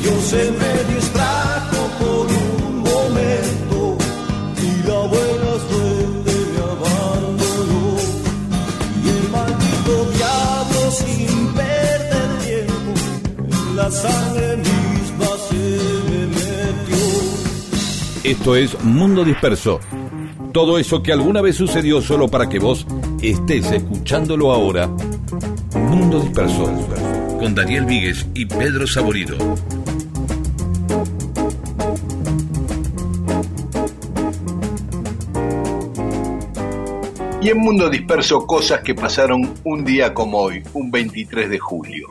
Dios se me distrajo por un momento y la buena suerte me abandonó. Y el maldito diablo sin perder tiempo la sangre misma Esto es Mundo Disperso. Todo eso que alguna vez sucedió solo para que vos estés escuchándolo ahora. Mundo Disperso. Con Daniel Víguez y Pedro Saborido. Y en Mundo Disperso, cosas que pasaron un día como hoy, un 23 de julio.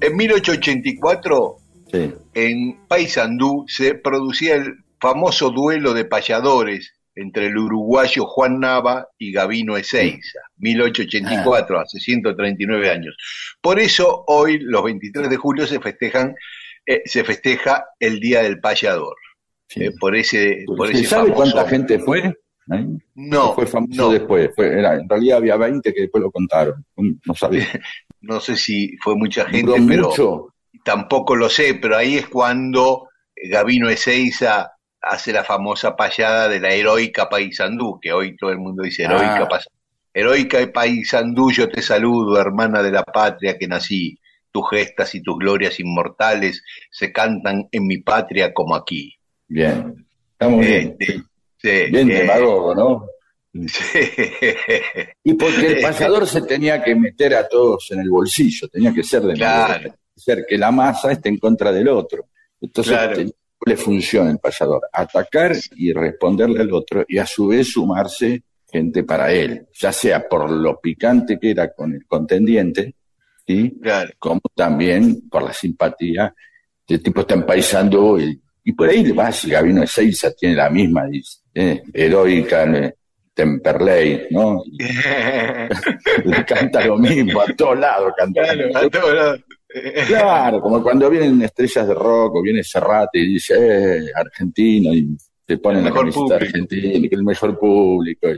En 1884, Sí. en Paysandú se producía el famoso duelo de payadores entre el uruguayo Juan Nava y Gavino Ezeiza, 1884, hace 139 años. Por eso hoy, los 23 de julio, se festejan, eh, se festeja el Día del Payador. Sí. Eh, por ese, por ¿Se ese sabe famoso- cuánta gente fue? ¿Eh? No, fue famoso no. después. Fue, era, en realidad había 20 que después lo contaron. No sabía. no sé si fue mucha gente, Duró pero mucho. tampoco lo sé, pero ahí es cuando Gavino Ezeiza hace la famosa payada de la heroica Paisandú, que hoy todo el mundo dice heroica, Ah. heroica Paisandú, yo te saludo, hermana de la patria que nací, tus gestas y tus glorias inmortales se cantan en mi patria como aquí. Bien. Estamos bien. Este, Bien eh, demagogo, ¿no? sí. Y porque el payador se tenía que meter a todos en el bolsillo, tenía que ser de Claro. ser que la masa esté en contra del otro. Entonces Claro. Doble función el payador, atacar y responderle al otro y a su vez sumarse gente para él, ya sea por lo picante que era con el contendiente, ¿sí? Claro. como también por la simpatía. Este tipo está empaisando y, y por ahí le va, si Gabino Ezeiza tiene la misma, eh, heroica, eh, Temperley, ¿no? Y le canta lo mismo, a todos lados canta. Claro, a todos lados. Claro, como cuando vienen estrellas de rock o viene Serrate y dice, eh, argentino, y se ponen la camiseta argentina, que es el mejor público.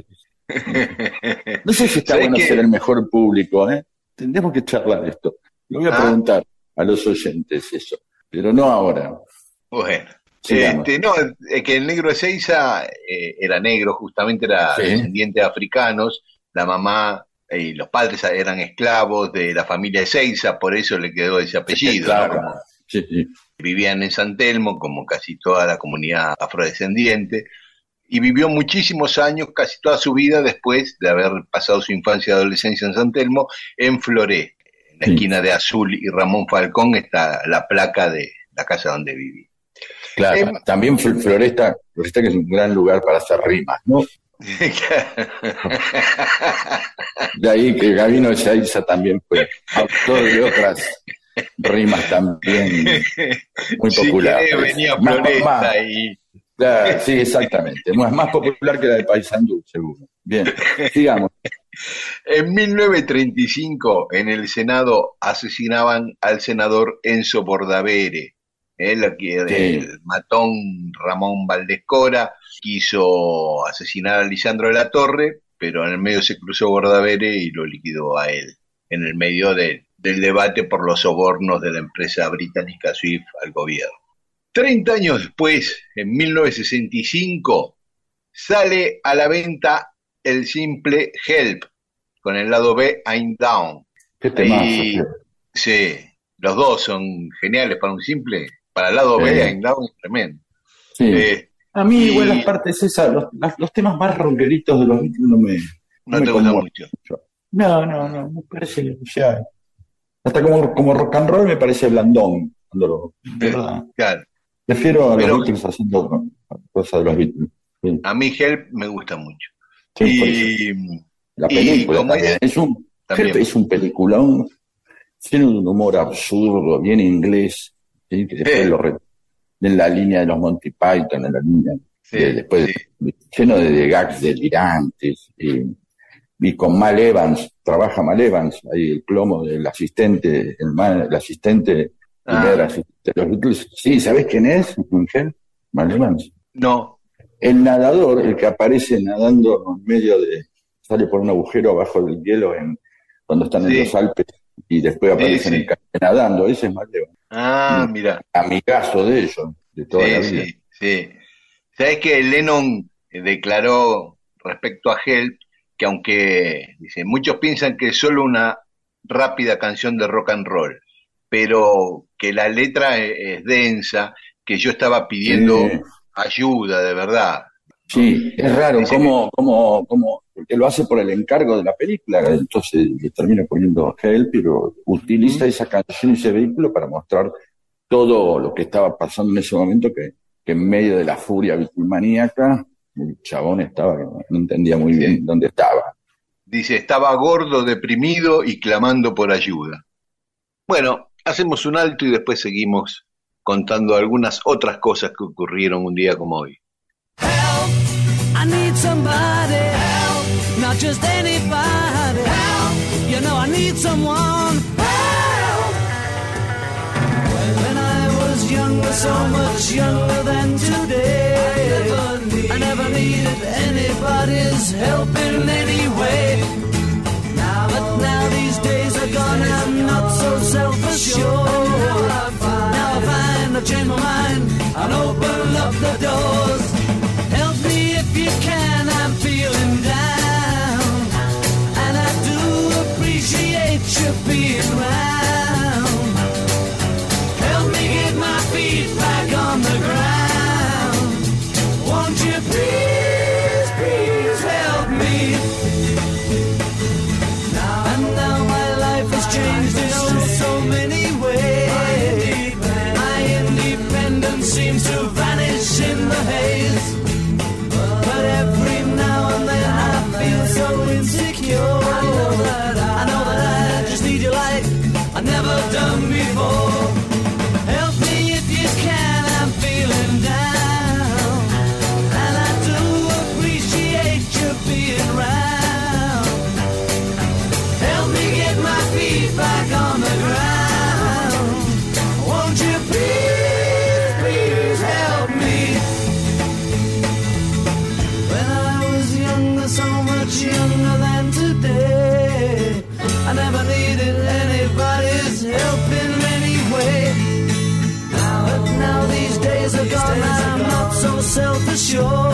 No sé si está ¿Sabés bueno ser el mejor público, ¿eh? Tendremos que charlar esto. Le voy a Ah. preguntar a los oyentes eso, pero no ahora. Bueno, este, no, es que el negro Ezeiza eh, era negro, justamente era Sí. descendiente de africanos, la mamá y los padres eran esclavos de la familia Ezeiza, por eso le quedó ese apellido. Claro. Como Sí, sí. vivían en San Telmo, como casi toda la comunidad afrodescendiente, y vivió muchísimos años, casi toda su vida, después de haber pasado su infancia y adolescencia en San Telmo, en Floré, en la Sí. esquina de Azul y Ramón Falcón está la placa de la casa donde viví. Claro, Eh, también Fl- Floresta, Floresta que es un gran lugar para hacer rimas, ¿no? De ahí que Gabino Ezeiza también fue autor de otras rimas también muy populares. querés, venía Más- y sí, exactamente. Más, más popular que la de Paysandú, seguro. Bien, sigamos. en 1935 en el Senado asesinaban al senador Enzo Bordavere, el matón Ramón Valdescora quiso asesinar a Lisandro de la Torre, pero en el medio se cruzó Bordavere y lo liquidó a él, en el medio de- del debate por los sobornos de la empresa británica Swift al gobierno. 30 años después, en 1965, sale a la venta el simple Help, con el lado B, I'm Down. Qué temazo, Y- sí, los dos son geniales para un simple. Para el lado B, Sí. I'm Down es tremendo. Sí. Eh, A mí, y- igual, las partes esas, los, las- los temas más rockeritos de los Beatles no me. no me te gusta mucho. No, no, no, me parece ya. Hasta como, como rock and roll me parece blandón. Cuando lo, de verdad. Claro. Prefiero a los Beatles haciendo cosas de los Beatles. Sí, A mí Help me gusta mucho. sí, y La y película como también. Es un, también. Es un peliculón. Tiene un humor absurdo, bien inglés. ¿sí? Que después lo re- en la línea de los Monty Python, en la línea sí, de- después sí. lleno de, de gags delirantes. Y, y con Mal Evans, trabaja Mal Evans, ahí el plomo del asistente, el, mal- el asistente, Ah. primer asistente de los Beatles. Sí, ¿sabes quién es? Miguel? Mal Evans. No, El nadador, el que aparece nadando en medio de, sale por un agujero abajo del hielo en, cuando están Sí. en los Alpes y después aparece Sí, en sí. el nadando, ese es Mal Evans. ah, mira. Amigazo de ellos, de toda la Sí, vida. sí, sí. Sabes que Lennon eh, declaró respecto a Help que aunque dice, muchos piensan que es solo una rápida canción de rock and roll, pero que la letra e- es densa, que yo estaba pidiendo ayuda de verdad. Sí, es raro Dice cómo, cómo, cómo, porque lo hace por el encargo de la película, entonces le termina poniendo Help, pero utiliza esa canción y ese vehículo para mostrar todo lo que estaba pasando en ese momento, que, que en medio de la furia maníaca, el chabón estaba, que no, entendía muy bien dónde estaba. Dice, estaba gordo, deprimido y clamando por ayuda. Bueno, hacemos un alto y después seguimos contando algunas otras cosas que ocurrieron un día como hoy. I need somebody help, not just anybody help. You know I need someone help. When I was younger, so much younger than today, I never needed anybody's help in any way. But now these days are gone, I'm not so self-assured. Now I find I've changed my mind and open up the doors. Help me if you can, could be mine. 就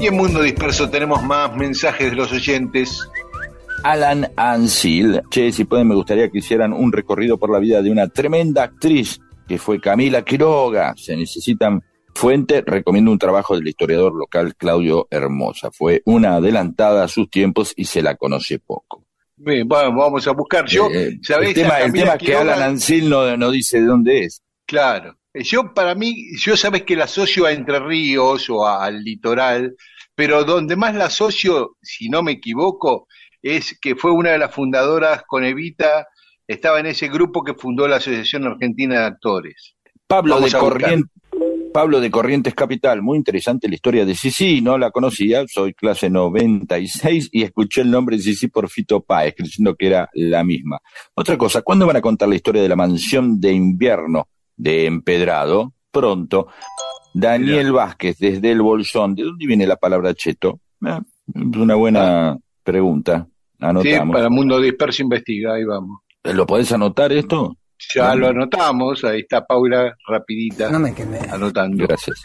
Y en Mundo Disperso tenemos más mensajes de los oyentes. Alan Ansil. Che, si pueden, me gustaría que hicieran un recorrido por la vida de una tremenda actriz que fue Camila Quiroga. Se necesitan Fuente, recomiendo un trabajo del historiador local Claudio Hermosa. Fue una adelantada a sus tiempos y se la conoce poco. Bien, bueno, vamos a buscar. Yo, Eh, eh, ¿sabés? el tema, el es que Quiroga- Alan Ancil no, no dice de dónde es. Claro. Yo, para mí, yo sabes que la asocio a Entre Ríos o a- al litoral, pero donde más la asocio, si no me equivoco, es que fue una de las fundadoras con Evita, estaba en ese grupo que fundó la Asociación Argentina de Actores. Pablo Vamos de. Corrientes. Pablo de Corrientes Capital, muy interesante la historia de Sisi, no la conocía, soy clase 96 y escuché el nombre de Sisi por Fito Páez, creyendo que era la misma. Otra cosa, ¿cuándo van a contar la historia de la mansión de invierno de Empedrado? Pronto. Daniel Vázquez, desde el Bolsón, ¿de dónde viene la palabra cheto? Ah, es una buena pregunta, Sí, anotamos. para Mundo Disperso Investiga, ahí vamos. ¿Lo podés anotar esto? Ya lo anotamos, ahí está Paula, rapidita, No me quemé. anotando. Gracias.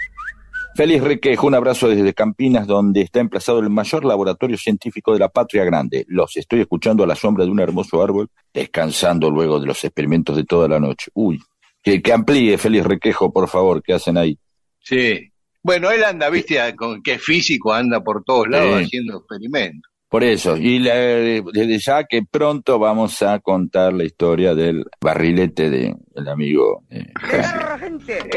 Félix Requejo, un abrazo desde Campinas, donde está emplazado el mayor laboratorio científico de la patria grande. Los estoy escuchando a la sombra de un hermoso árbol, descansando luego de los experimentos de toda la noche. Uy, que, que amplíe, Félix Requejo, por favor, ¿qué hacen ahí? Sí. Bueno, él anda, viste, con, que es físico, anda por todos lados Sí. haciendo experimentos. Por eso, y la- desde ya que pronto vamos a contar la historia del barrilete de- del amigo. eh,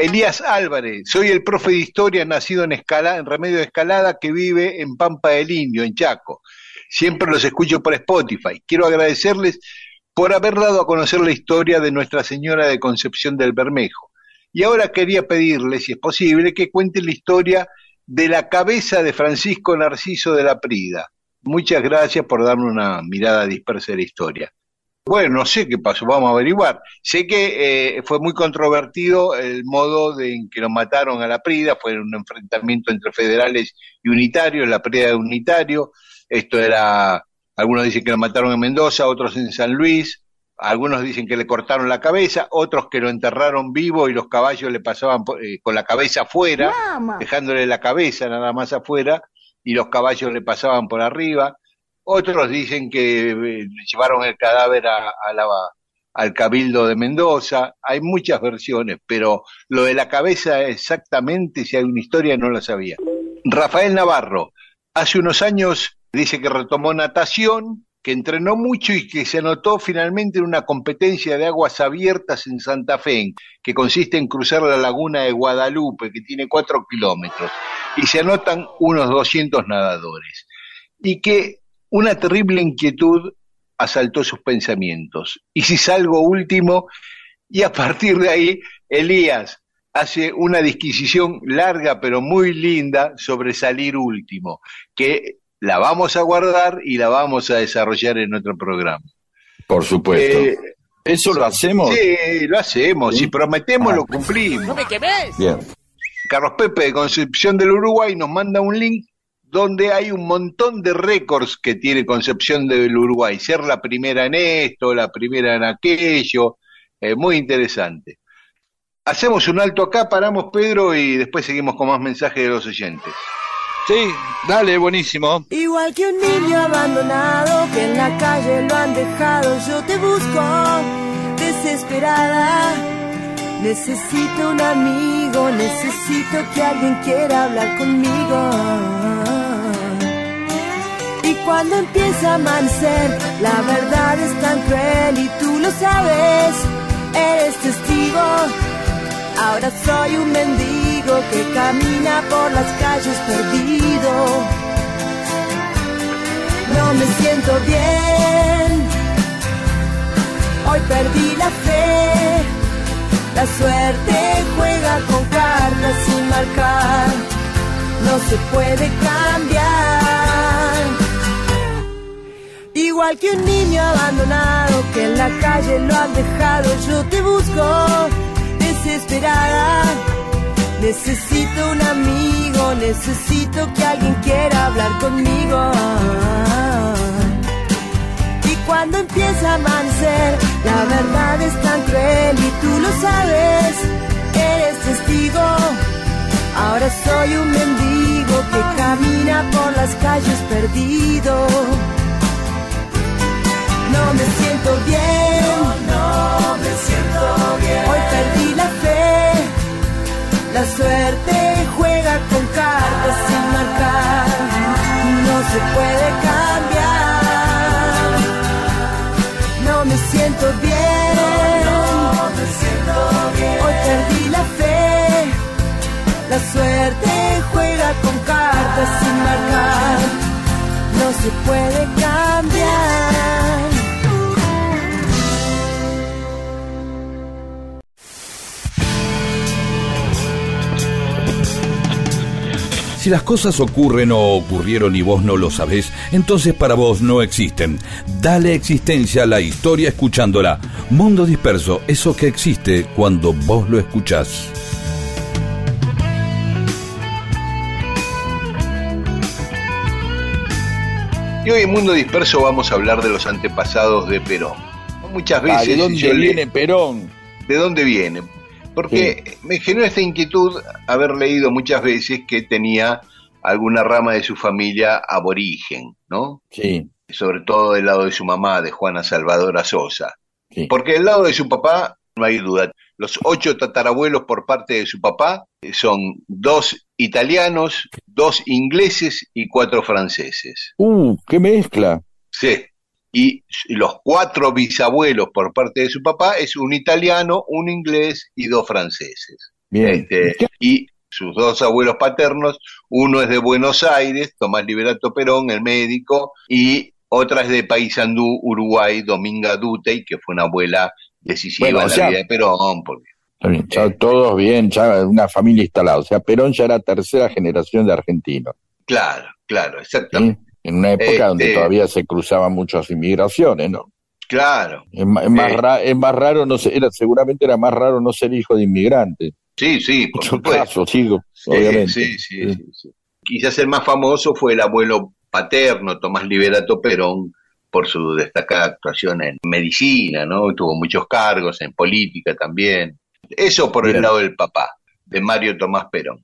Elías Álvarez, soy el profe de historia nacido en Escala, en Remedio de Escalada, que vive en Pampa del Indio, en Chaco. Siempre los escucho por Spotify. Quiero agradecerles por haber dado a conocer la historia de Nuestra Señora de Concepción del Bermejo. Y ahora quería pedirles, si es posible, que cuenten la historia de la cabeza de Francisco Narciso de la Prida. Muchas gracias por darme una mirada dispersa de la historia. Bueno, no sé qué pasó, vamos a averiguar. Sé que eh, fue muy controvertido el modo en que lo mataron a la Prida, fue un enfrentamiento entre federales y unitarios, la Prida de unitario, esto era, algunos dicen que lo mataron en Mendoza, otros en San Luis, algunos dicen que le cortaron la cabeza, otros que lo enterraron vivo y los caballos le pasaban eh, con la cabeza afuera, dejándole la cabeza nada más afuera, y los caballos le pasaban por arriba. Otros dicen que eh, llevaron el cadáver a, a la, al Cabildo de Mendoza. Hay muchas versiones, pero lo de la cabeza exactamente, si hay una historia, no la sabía. Rafael Navarro, hace unos años dice que retomó natación, que entrenó mucho y que se anotó finalmente en una competencia de aguas abiertas en Santa Fe, que consiste en cruzar la laguna de Guadalupe, que tiene cuatro kilómetros, y se anotan unos 200 nadadores. Y que una terrible inquietud asaltó sus pensamientos. ¿Y si salgo último? Y a partir de ahí, Elías hace una disquisición larga pero muy linda sobre salir último, que la vamos a guardar y la vamos a desarrollar en otro programa. Por supuesto. Eh, ¿Eso lo hacemos? Sí, lo hacemos. Sí. Si prometemos, Ah. lo cumplimos. Bien. Carlos Pepe de Concepción del Uruguay nos manda un link donde hay un montón de récords que tiene Concepción del Uruguay. Ser la primera en esto, la primera en aquello. eh, muy interesante. Hacemos un alto acá, paramos Pedro y después seguimos con más mensajes de los oyentes. Sí, dale, buenísimo. Igual que un niño abandonado que en la calle lo han dejado, yo te busco desesperada. Necesito un amigo, necesito que alguien quiera hablar conmigo. Y cuando empieza a amanecer, la verdad es tan cruel y tú lo sabes, eres testigo. Ahora soy un mendigo que camina por las calles perdido. No me siento bien. Hoy perdí la fe. La suerte juega con cartas sin marcar. No se puede cambiar. Igual que un niño abandonado que en la calle lo han dejado, yo te busco desesperada. Necesito un amigo, necesito que alguien quiera hablar conmigo. Y cuando empieza a amanecer, la verdad es tan cruel y tú lo sabes, eres testigo. Ahora soy un mendigo que camina por las calles perdido. No me siento bien, no me siento bien. Hoy perdí la la suerte juega con cartas sin marcar, no se puede cambiar. No me siento bien, hoy perdí la fe, la suerte juega con cartas sin marcar, no se puede cambiar. Si las cosas ocurren o ocurrieron y vos no lo sabés, entonces para vos no existen. Dale existencia a la historia escuchándola. Mundo disperso, eso que existe cuando vos lo escuchás. Y hoy en Mundo Disperso vamos a hablar de los antepasados de Perón. Muchas Ah, veces... ¿De dónde yo le- viene Perón? ¿De dónde viene? Porque me generó esta inquietud haber leído muchas veces que tenía alguna rama de su familia aborigen, ¿no? Sí, Sobre todo del lado de su mamá, de Juana Salvadora Sosa. sí. Porque del lado de su papá, no hay duda. Los ocho tatarabuelos por parte de su papá son dos italianos, dos ingleses y cuatro franceses. Uh, qué mezcla. Sí. Y los cuatro bisabuelos por parte de su papá es un italiano, un inglés y dos franceses. Bien. Este, y sus dos abuelos paternos, uno es de Buenos Aires, Tomás Liberato Perón, el médico, y otra es de Paysandú, Uruguay, Dominga Dutey, que fue una abuela decisiva Bueno, en la sea- vida de Perón. porque- Está bien, ya todos bien, ya una familia instalada. O sea, Perón ya era tercera generación de argentinos. claro, claro, ¿sí? En una época Este- donde todavía se cruzaban muchas inmigraciones, ¿no? Claro, Es, es más, Eh. ra- es más raro, no ser, era, seguramente era más raro no ser hijo de inmigrantes. sí, sí, por Muchos supuesto. casos, digo, Sí, obviamente. sí, sí, sí, sí. Quizás el más famoso fue el abuelo paterno, Tomás Liberato Perón, por su destacada actuación en medicina, ¿no? Tuvo muchos cargos en política también. Eso por el lado del papá, de Mario Tomás Perón.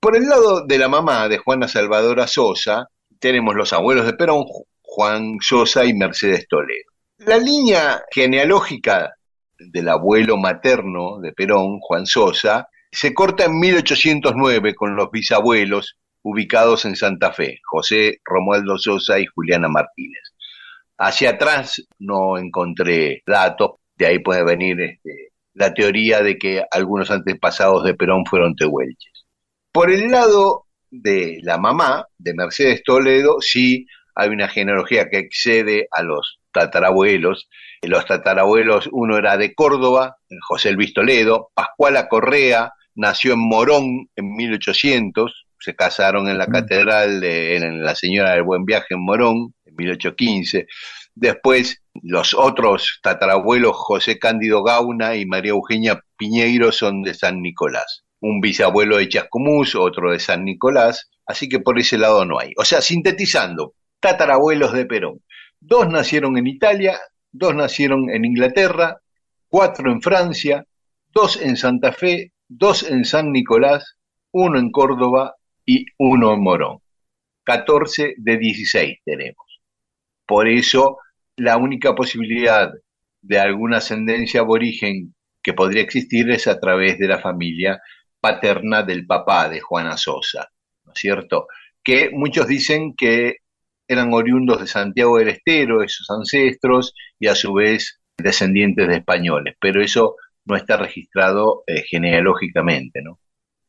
Por el lado de la mamá, de Juana Salvadora Sosa, tenemos los abuelos de Perón, Ju- Juan Sosa y Mercedes Toledo. La línea genealógica del abuelo materno de Perón, Juan Sosa, se corta en 1809 con los bisabuelos ubicados en Santa Fe, José Romualdo Sosa y Juliana Martínez. Hacia atrás no encontré datos, de ahí puede venir este, la teoría de que algunos antepasados de Perón fueron tehuelches. Por el lado de la mamá, de Mercedes Toledo, sí hay una genealogía que excede a los tatarabuelos. Los tatarabuelos, uno era de Córdoba, José Luis Toledo, Pascuala Correa, nació en Morón en 1800, se casaron en la catedral de en la Señora del Buen Viaje en Morón en 1815. Después, los otros tatarabuelos, José Cándido Gauna y María Eugenia Piñeiro, son de San Nicolás. Un bisabuelo de Chascomús, otro de San Nicolás, así que por ese lado no hay. O sea, sintetizando, tatarabuelos de Perón. Dos nacieron en Italia, dos nacieron en Inglaterra, cuatro en Francia, dos en Santa Fe, dos en San Nicolás, uno en Córdoba y uno en Morón. 14 de 16 tenemos. Por eso, la única posibilidad de alguna ascendencia aborigen que podría existir es a través de la familia paterna del papá de Juana Sosa, ¿no es cierto? Que muchos dicen que eran oriundos de Santiago del Estero, esos ancestros, y a su vez descendientes de españoles, pero eso no está registrado eh, genealógicamente, ¿no?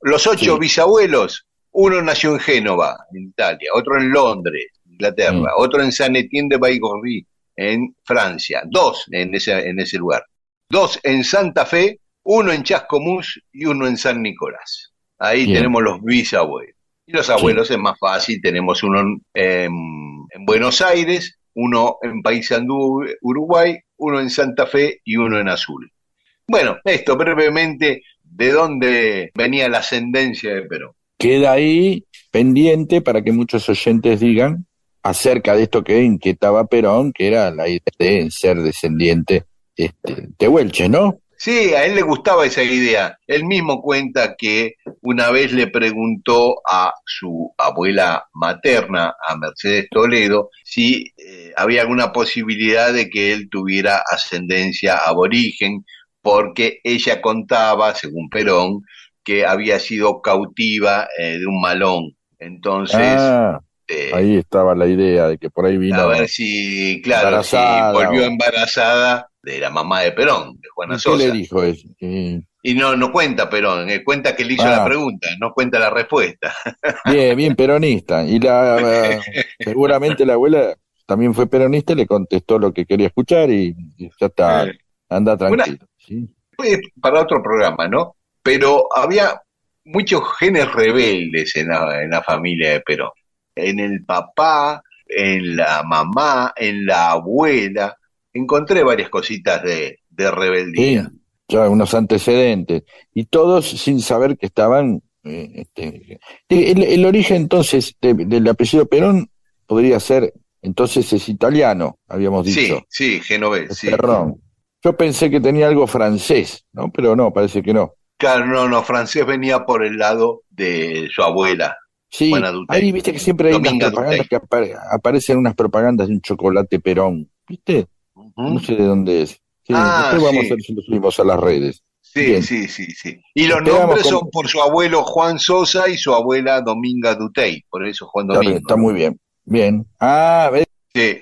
Los ocho Sí. bisabuelos, uno nació en Génova, en Italia, otro en Londres, Inglaterra, Mm. otro en Saint Etienne de Baigorry, en Francia, dos en ese, en ese lugar, dos en Santa Fe, uno en Chascomús y uno en San Nicolás. Ahí Bien. tenemos los bisabuelos. Y los abuelos es más fácil, tenemos uno en, en- en Buenos Aires, uno en Paysandú, Uruguay, uno en Santa Fe y uno en Azul. Bueno, esto brevemente, ¿de dónde venía la ascendencia de Perón? Queda ahí pendiente para que muchos oyentes digan acerca de esto que inquietaba a Perón, que era la idea de ser descendiente este, tehuelche, ¿no? Sí, a él le gustaba esa idea. Él mismo cuenta que una vez le preguntó a su abuela materna, a Mercedes Toledo, si eh, había alguna posibilidad de que él tuviera ascendencia aborigen, porque ella contaba, según Perón, que había sido cautiva eh, de un malón. Entonces, Ah, eh, ahí estaba la idea de que por ahí vino. a ver si, claro, si volvió embarazada de la mamá de Perón, de Juana ¿Y ¿Qué Sosa. le dijo eso? Eh, Y no, no cuenta Perón, eh, cuenta que le hizo Ah. la pregunta, no cuenta la respuesta. Bien, bien peronista. Y la, seguramente la abuela también fue peronista y le contestó lo que quería escuchar y, y ya está, anda tranquilo. para otro programa, ¿no? Pero había muchos genes rebeldes en la, en la familia de Perón. En el papá, en la mamá, en la abuela. Encontré varias cositas de, de Sí, rebeldía. ya unos antecedentes. Y todos sin saber que estaban. eh, este, el, el origen entonces de- del apellido Perón podría ser, entonces es italiano, habíamos Sí, dicho. sí, genovés, es sí. Perrón. Yo pensé que tenía algo francés, ¿no? Pero no, parece que no. Claro, no, no, francés venía por el lado de su abuela. Sí, Juana ahí viste que siempre hay unas propagandas Dutey. que apare- aparecen unas propagandas de un chocolate Perón, ¿viste? No sé de dónde es. Sí, Ah, después vamos sí. a ver si lo subimos a las redes. Sí, Bien. sí, sí, sí. Y los nombres con- son por su abuelo Juan Sosa y su abuela Dominga Dutey, por eso Juan Está, Domingo. está muy bien. Bien. Ah, ¿ves? Sí.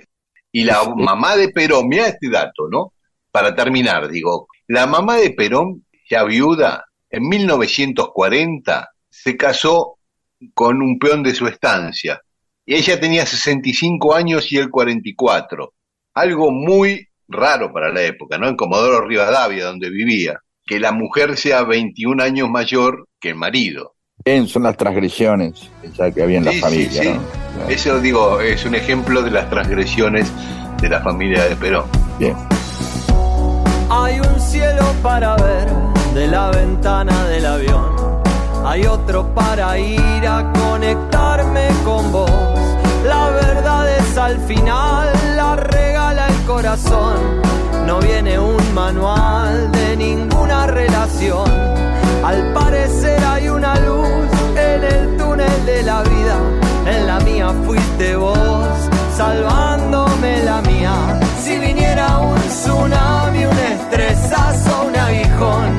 Y la Sí. mamá de Perón, mira este dato, ¿no? Para terminar, digo, la mamá de Perón, ya viuda, en 1940 se casó con un peón de su estancia. Y ella tenía 65 años y él 44. Algo muy raro para la época, ¿no? En Comodoro Rivadavia, donde vivía, que la mujer sea 21 años mayor que el marido. Bien, son las transgresiones ya que había en la Sí, sí, familia, sí. ¿no? Eso digo, es un ejemplo de las transgresiones de la familia de Perón. Bien. Hay un cielo para ver de la ventana del avión. Hay otro para ir a conectarme con vos. La verdad es al final, la regala el No viene un manual de ninguna relación. Al parecer hay una luz en el túnel de la vida. En la mía fuiste vos, salvándome la mía. Si viniera un tsunami, un estresazo, un aguijón,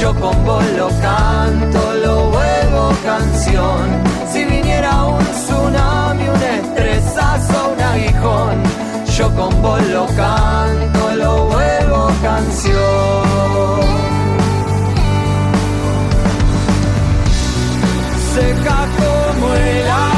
yo con vos lo canto, lo vuelvo canción. Si viniera un tsunami, un estresazo, un aguijón, yo con vos lo canto, lo vuelvo canción. seca como el agua,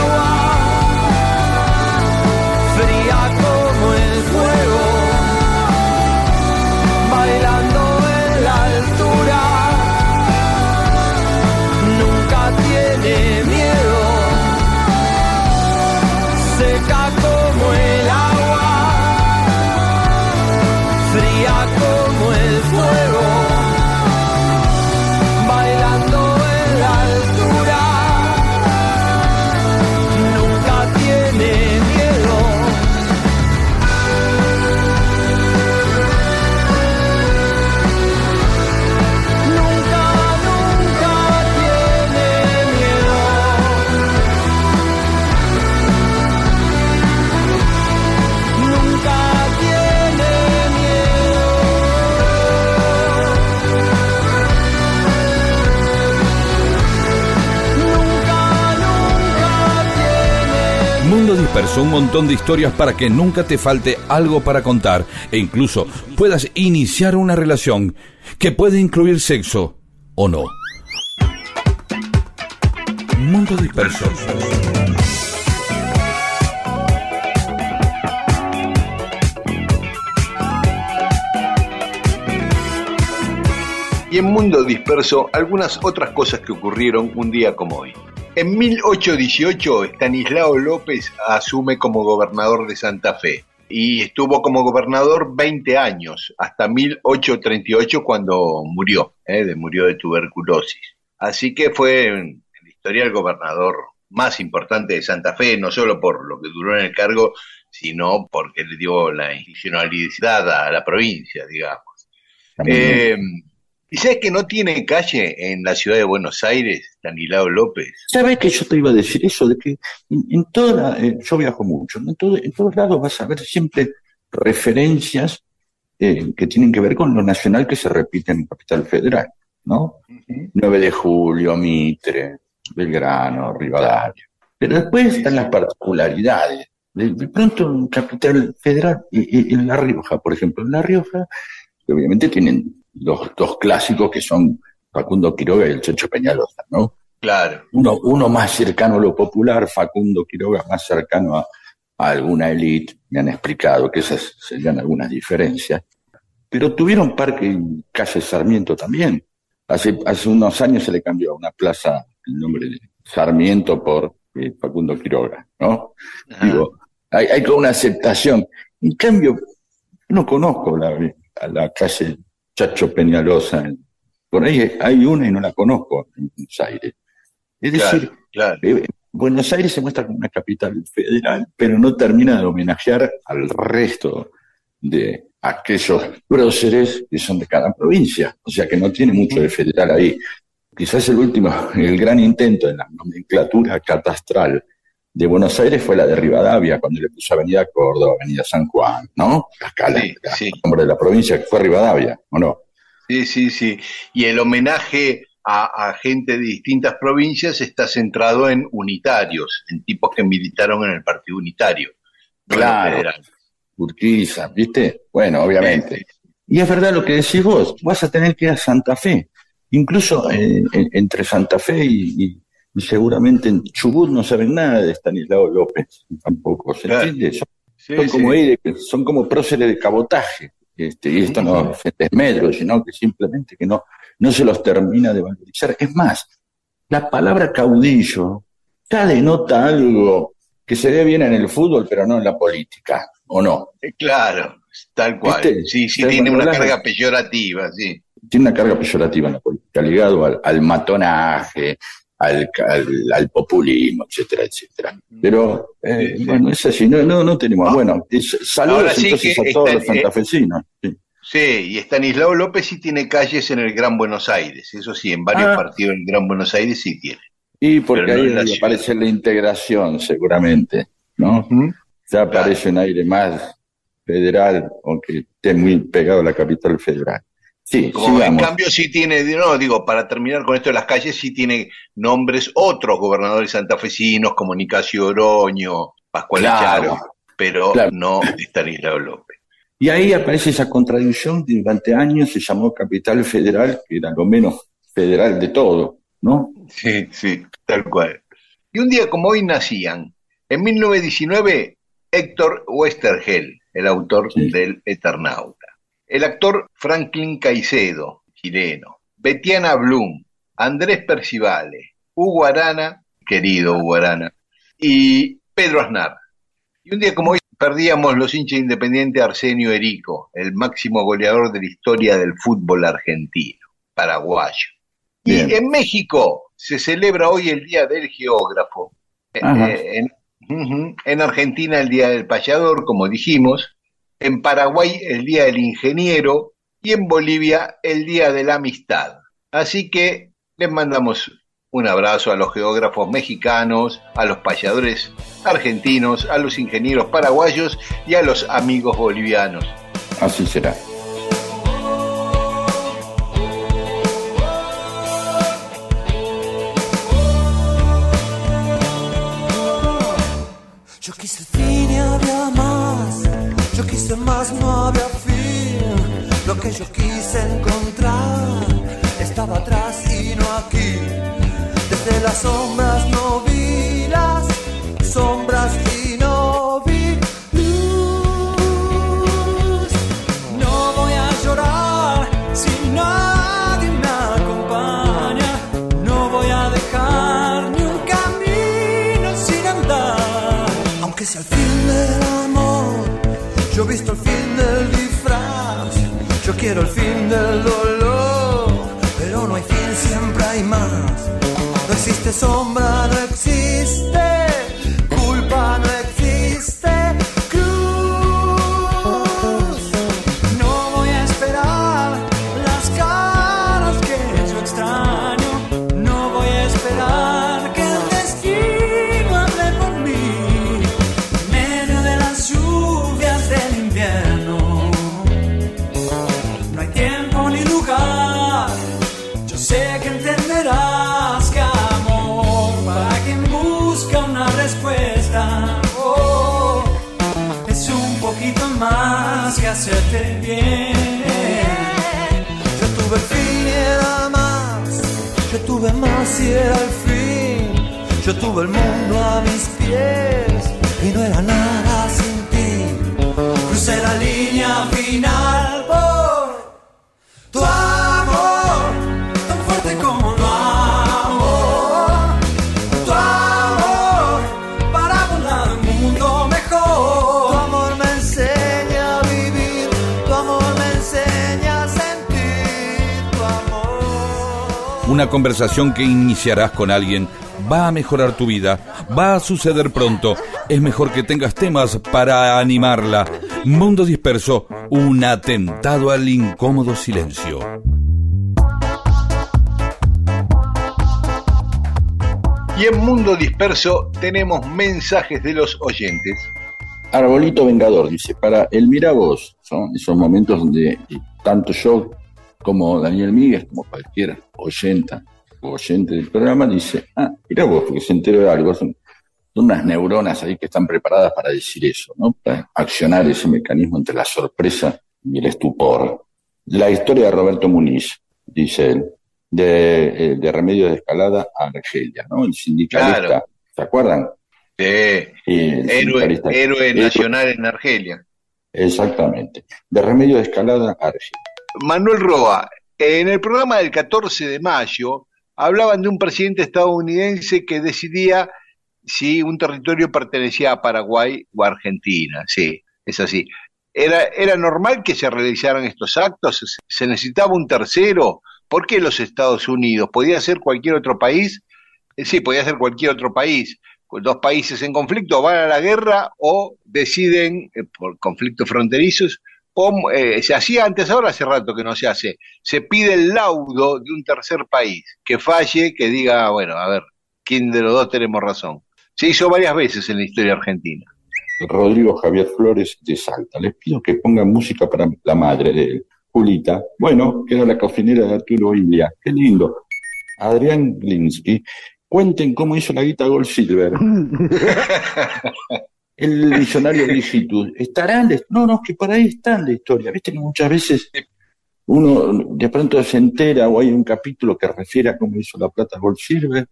un montón de historias para que nunca te falte algo para contar e incluso puedas iniciar una relación que puede incluir sexo o no. Mundo Disperso. Y en Mundo Disperso, algunas otras cosas que ocurrieron un día como hoy. En 1818, Estanislao López asume como gobernador de Santa Fe y estuvo como gobernador 20 años, hasta 1838 cuando murió, ¿eh? de, murió de tuberculosis. Así que fue en la historia el gobernador más importante de Santa Fe, no solo por lo que duró en el cargo, sino porque le dio la institucionalidad a la provincia, digamos. Eh, ¿Y sabes que no tiene calle en la ciudad de Buenos Aires, Stanislao López? ¿Sabes que yo te iba a decir eso? De que en, en toda eh, yo viajo mucho, en, todo- en todos lados vas a ver siempre referencias eh, que tienen que ver con lo nacional que se repite en Capital Federal. ¿no? 9 de julio, Mitre, Belgrano, Rivadavia. Pero después están las particularidades. De, de pronto en Capital Federal, y- en La Rioja, por ejemplo, en La Rioja, obviamente tienen los dos clásicos que son Facundo Quiroga y el Checho Peñalosa, ¿no? Claro. Uno, uno más cercano a lo popular, Facundo Quiroga más cercano a, a alguna élite, me han explicado que esas serían algunas diferencias. Pero tuvieron parque en calle Sarmiento también. Hace, hace unos años se le cambió a una plaza el nombre de Sarmiento por eh, Facundo Quiroga, ¿no? Digo, hay, hay como una aceptación. En cambio, no conozco la, a la calle Chacho Peñalosa. Por ahí hay una y no la conozco en Buenos Aires. Es decir, claro. eh, Buenos Aires se muestra como una capital federal, pero no termina de homenajear al resto de aquellos próceres que son de cada provincia. O sea que no tiene mucho de federal ahí. Quizás el último, el gran intento en la nomenclatura catastral de Buenos Aires fue la de Rivadavia, cuando le puso Avenida Córdoba, Avenida San Juan, ¿no? Acá la- Sí, la- sí. el nombre de la provincia que fue Rivadavia, ¿o no? Sí, sí, sí. Y el homenaje a, a gente de distintas provincias está centrado en unitarios, en tipos que militaron en el Partido Unitario. Claro. Urquiza, ¿viste? Bueno, obviamente. Y es verdad lo que decís vos, vas a tener que ir a Santa Fe. Incluso eh, en- entre Santa Fe y, y- y seguramente en Chubut no saben nada de Stanislao López, tampoco, ¿se Claro. entiende? Son, Sí, son sí. como, son como próceres de cabotaje. Este, y esto no es desmedro, sino que simplemente que no, no se los termina de valorizar. Es más, la palabra caudillo ya denota algo que se ve bien en el fútbol, pero no en la política, ¿o no? Eh, Claro, tal cual. ¿Viste? Sí, sí, ¿Sabes tiene una de- carga peyorativa, sí. tiene una carga peyorativa en la política, ligado al, al matonaje, al, al, al populismo, etcétera, etcétera. Pero, eh, Sí, bueno, es así, no, no, no tenemos. Ah. Bueno, es- saludos Ahora sí entonces a todos los santafesinos. Sí. Sí, y Estanislao López sí tiene calles en el Gran Buenos Aires, eso sí, en varios Ah. partidos del Gran Buenos Aires sí tiene. Y porque no ahí ciudad. aparece la integración, seguramente, ¿no? Ya aparece un aire más federal, aunque esté muy pegado a la capital federal. Sí, Como en cambio sí tiene, no, digo, para terminar con esto de las calles, sí tiene nombres otros gobernadores santafesinos como Nicasio Oroño, Pascual Claro. Pero Claro. no Estanislao López. Y ahí aparece esa contradicción que durante años se llamó capital federal, que era lo menos federal de todo, ¿no? Sí, sí, tal cual. Y un día como hoy nacían, en 1919, Héctor Westergel, el autor Sí. del Eternauta. El actor Franklin Caicedo, chileno. Betiana Blum, Andrés Percivale, Hugo Arana, querido Hugo Arana, y Pedro Aznar. Y un día como hoy perdíamos los hinchas independientes Arsenio Erico, el máximo goleador de la historia del fútbol argentino, paraguayo. Y en México se celebra hoy el Día del Geógrafo. Eh, en, en Argentina el Día del Payador, como dijimos. En Paraguay el Día del Ingeniero. Y en Bolivia el Día de la Amistad. Así que les mandamos un abrazo a los geógrafos mexicanos, a los payadores argentinos, a los ingenieros paraguayos y a los amigos bolivianos. Así será. Yo quise más, no había fin. Lo que yo quise encontrar estaba atrás y no aquí. Desde las sombras existe sombra, Tuve el mundo a mis pies y no era nada sin ti. Crucé la línea final por tu amor, tan fuerte como no amor. Tu amor para volar un mundo mejor. Tu amor me enseña a vivir, tu amor me enseña a sentir tu amor. Una conversación que iniciarás con alguien va a mejorar tu vida, va a suceder pronto. Es mejor que tengas temas para animarla. Mundo disperso, un atentado al incómodo silencio. Y en Mundo Disperso tenemos mensajes de los oyentes. Arbolito Vengador dice, para el Mira Vos, son esos momentos donde tanto yo como Daniel Míguez, como cualquier oyenta oyente del programa, dice, ah, mira vos, porque se enteró de algo, son, son unas neuronas ahí que están preparadas para decir eso, ¿no? Para accionar ese mecanismo entre la sorpresa y el estupor. La historia de Roberto Muniz, dice él, de, eh, de Remedios de Escalada a Argelia, ¿no? El sindicalista, Claro. ¿se acuerdan? Sí, el héroe Héroe- nacional en Argelia. Exactamente. De Remedio de Escalada a Argelia. Manuel Roa, en el programa del 14 de mayo hablaban de un presidente estadounidense que decidía si un territorio pertenecía a Paraguay o a Argentina. Sí, es así. ¿Era, ¿Era normal que se realizaran estos actos? ¿Se- ¿Se necesitaba un tercero? ¿Por qué los Estados Unidos? ¿Podía ser cualquier otro país? Eh, Sí, podía ser cualquier otro país. Dos países en conflicto van a la guerra o deciden, eh, por conflictos fronterizos, eh, se hacía antes, ahora hace rato que no se hace, se pide el laudo de un tercer país que falle, que diga, bueno, a ver, ¿quién de los dos tenemos razón? Se hizo varias veces en la historia argentina. Rodrigo Javier Flores de Salta. Les pido que pongan música para la madre de él, Julita. Bueno, que era la cocinera de Arturo Ilia. Qué lindo. Adrián Glinsky. Cuenten cómo hizo la guita Gold Silver. El diccionario Digitus. ¿Estarán? de- No, no, que por ahí están la historia. Viste que muchas veces uno de pronto se entera o hay un capítulo que refiere a cómo hizo la plata Gold Silver.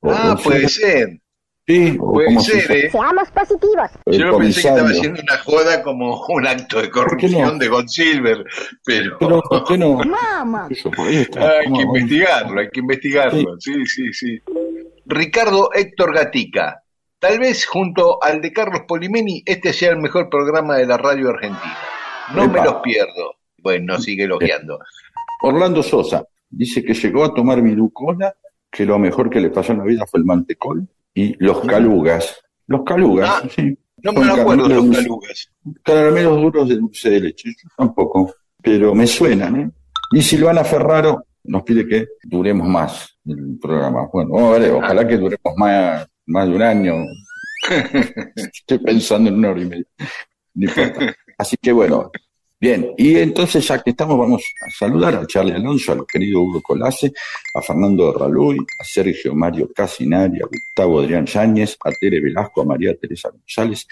o Ah, Gold puede Silver. ser, Sí, o puede se ser, ¿eh? Seamos positivos. el Yo pensé que estaba haciendo una joda como un acto de no? corrupción de God Silver, pero... Pero, ¿por qué no? Eso, por ahí está. Hay ¿Cómo que investigarlo, hay que investigarlo. Sí, sí, sí. Ricardo Héctor Gatica. Tal vez junto al de Carlos Polimeni, este sea el mejor programa de la radio argentina. No me los pierdo. Bueno, sigue elogiando. Orlando Sosa dice que llegó a tomar virucola, que lo mejor que le pasó en la vida fue el mantecol y los calugas. Los calugas, Ah, sí. No me acuerdo caramelos los calugas. Caramelos duros de dulce de leche. Yo tampoco, pero me suenan, ¿eh? Y Silvana Ferraro nos pide que duremos más el programa. Bueno, vamos a ver, ojalá que duremos más, más de un año. Estoy pensando en una hora y media. No importa. Así que bueno, bien. Y entonces, ya que estamos, vamos a saludar a Charlie Alonso, a los queridos Hugo Colase, a Fernando Raluy, a Sergio Mario Casinari, a Gustavo Adrián Yáñez, a Tere Velasco, a María Teresa González,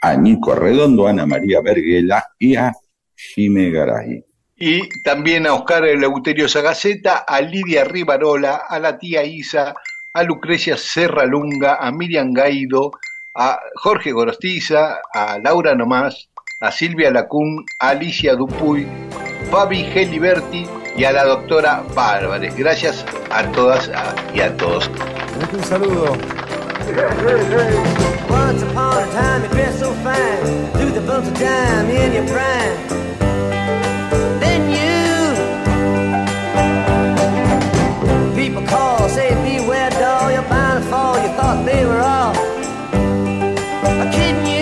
a Nico Redondo, a Ana María Verguela y a Jime Garay. Y también a Oscar Eleuterio Sagaceta, a Lidia Rivarola, a la tía Isa, a Lucrecia Serralunga, a Miriam Gaido, a Jorge Gorostiza, a Laura Nomás, a Silvia Lacún, a Alicia Dupuy, Fabi Geliberti y a la doctora Bárbares. Gracias a todas y a todos. Un saludo. Once upon a time, you dressed so fine, threw the bumps of dime in your prime. Say beware, doll, you're bound to fall. You thought they were all kidding you.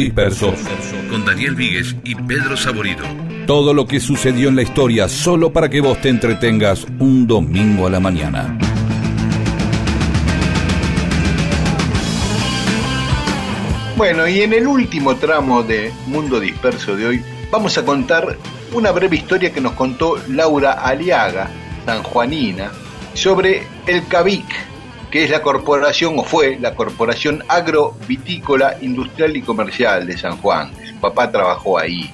Disperso, con Daniel Víguez y Pedro Saborido. Todo lo que sucedió en la historia solo para que vos te entretengas un domingo a la mañana. Bueno, y en el último tramo de Mundo Disperso de hoy vamos a contar una breve historia que nos contó Laura Aliaga, sanjuanina, sobre el CAVIC, que es la corporación, o fue la Corporación Agrovitícola Industrial y Comercial de San Juan. Su papá trabajó ahí.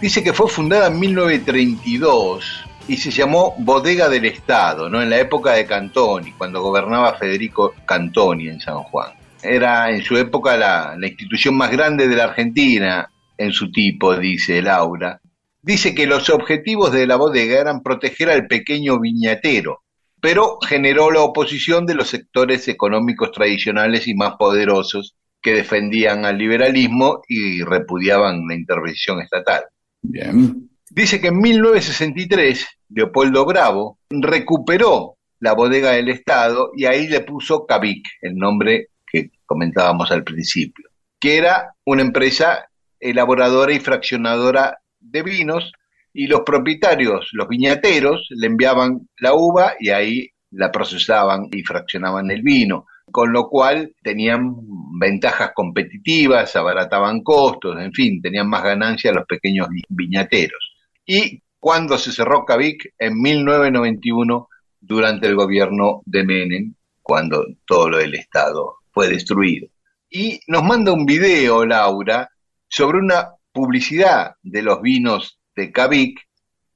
Dice que fue fundada en 1932 y se llamó Bodega del Estado, ¿no? en la época de Cantoni, cuando gobernaba Federico Cantoni en San Juan. Era en su época la, la institución más grande de la Argentina en su tipo, dice Laura. Dice que los objetivos de la bodega eran proteger al pequeño viñatero, pero generó la oposición de los sectores económicos tradicionales y más poderosos que defendían al liberalismo y repudiaban la intervención estatal. Bien. Dice que en 1963 Leopoldo Bravo recuperó la bodega del Estado y ahí le puso Cavic, el nombre que comentábamos al principio, que era una empresa elaboradora y fraccionadora de vinos y los propietarios, los viñateros, le enviaban la uva y ahí la procesaban y fraccionaban el vino, con lo cual tenían ventajas competitivas, abarataban costos, en fin, tenían más ganancia los pequeños viñateros. Y cuando se cerró Cavic en 1991 durante el gobierno de Menem, cuando todo lo del Estado fue destruido. Y nos manda un video, Laura, sobre una publicidad de los vinos de Cavic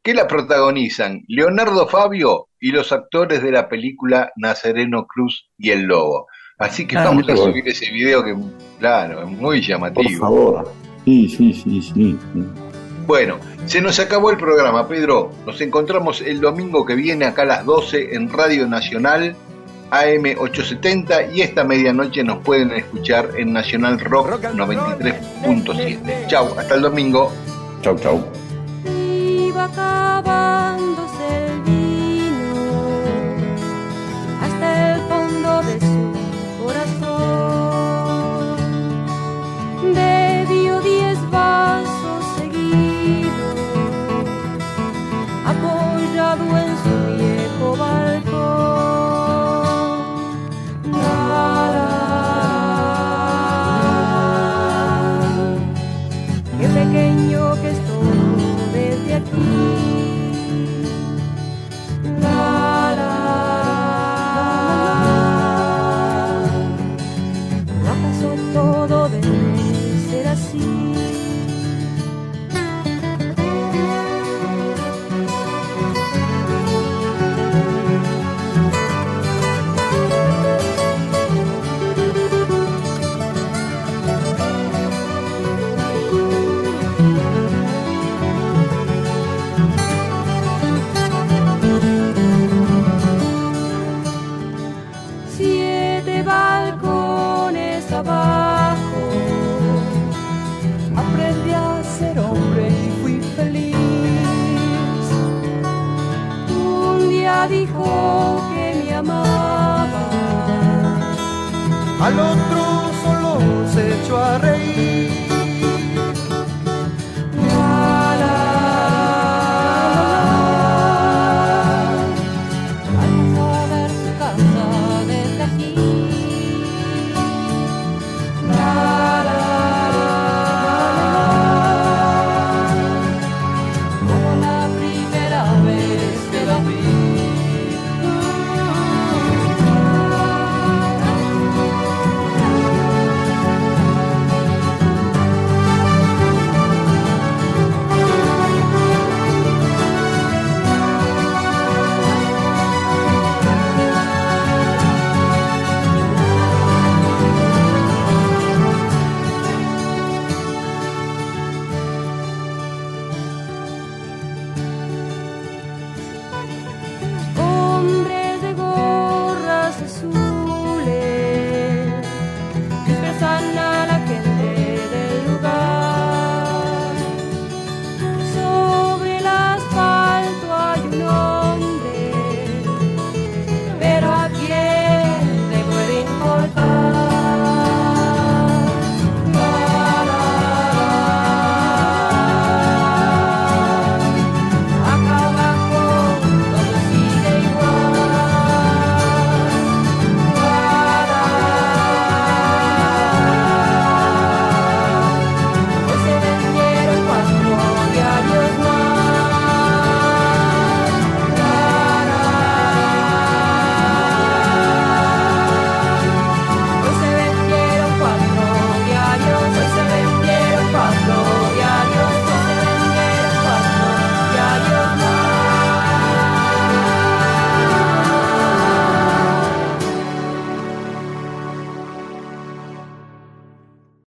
que la protagonizan Leonardo Fabio y los actores de la película Nazareno Cruz y el Lobo. Así que Ah, vamos a subir ese video que, claro, es muy Por llamativo. favor. Sí, sí, sí, sí. Bueno, se nos acabó el programa, Pedro. Nos encontramos el domingo que viene acá a las 12 en Radio Nacional AM870 y esta medianoche nos pueden escuchar en Nacional Rock 93.7. Chau, hasta el domingo. Chau, chau. Acabándose el vino hasta el fondo de su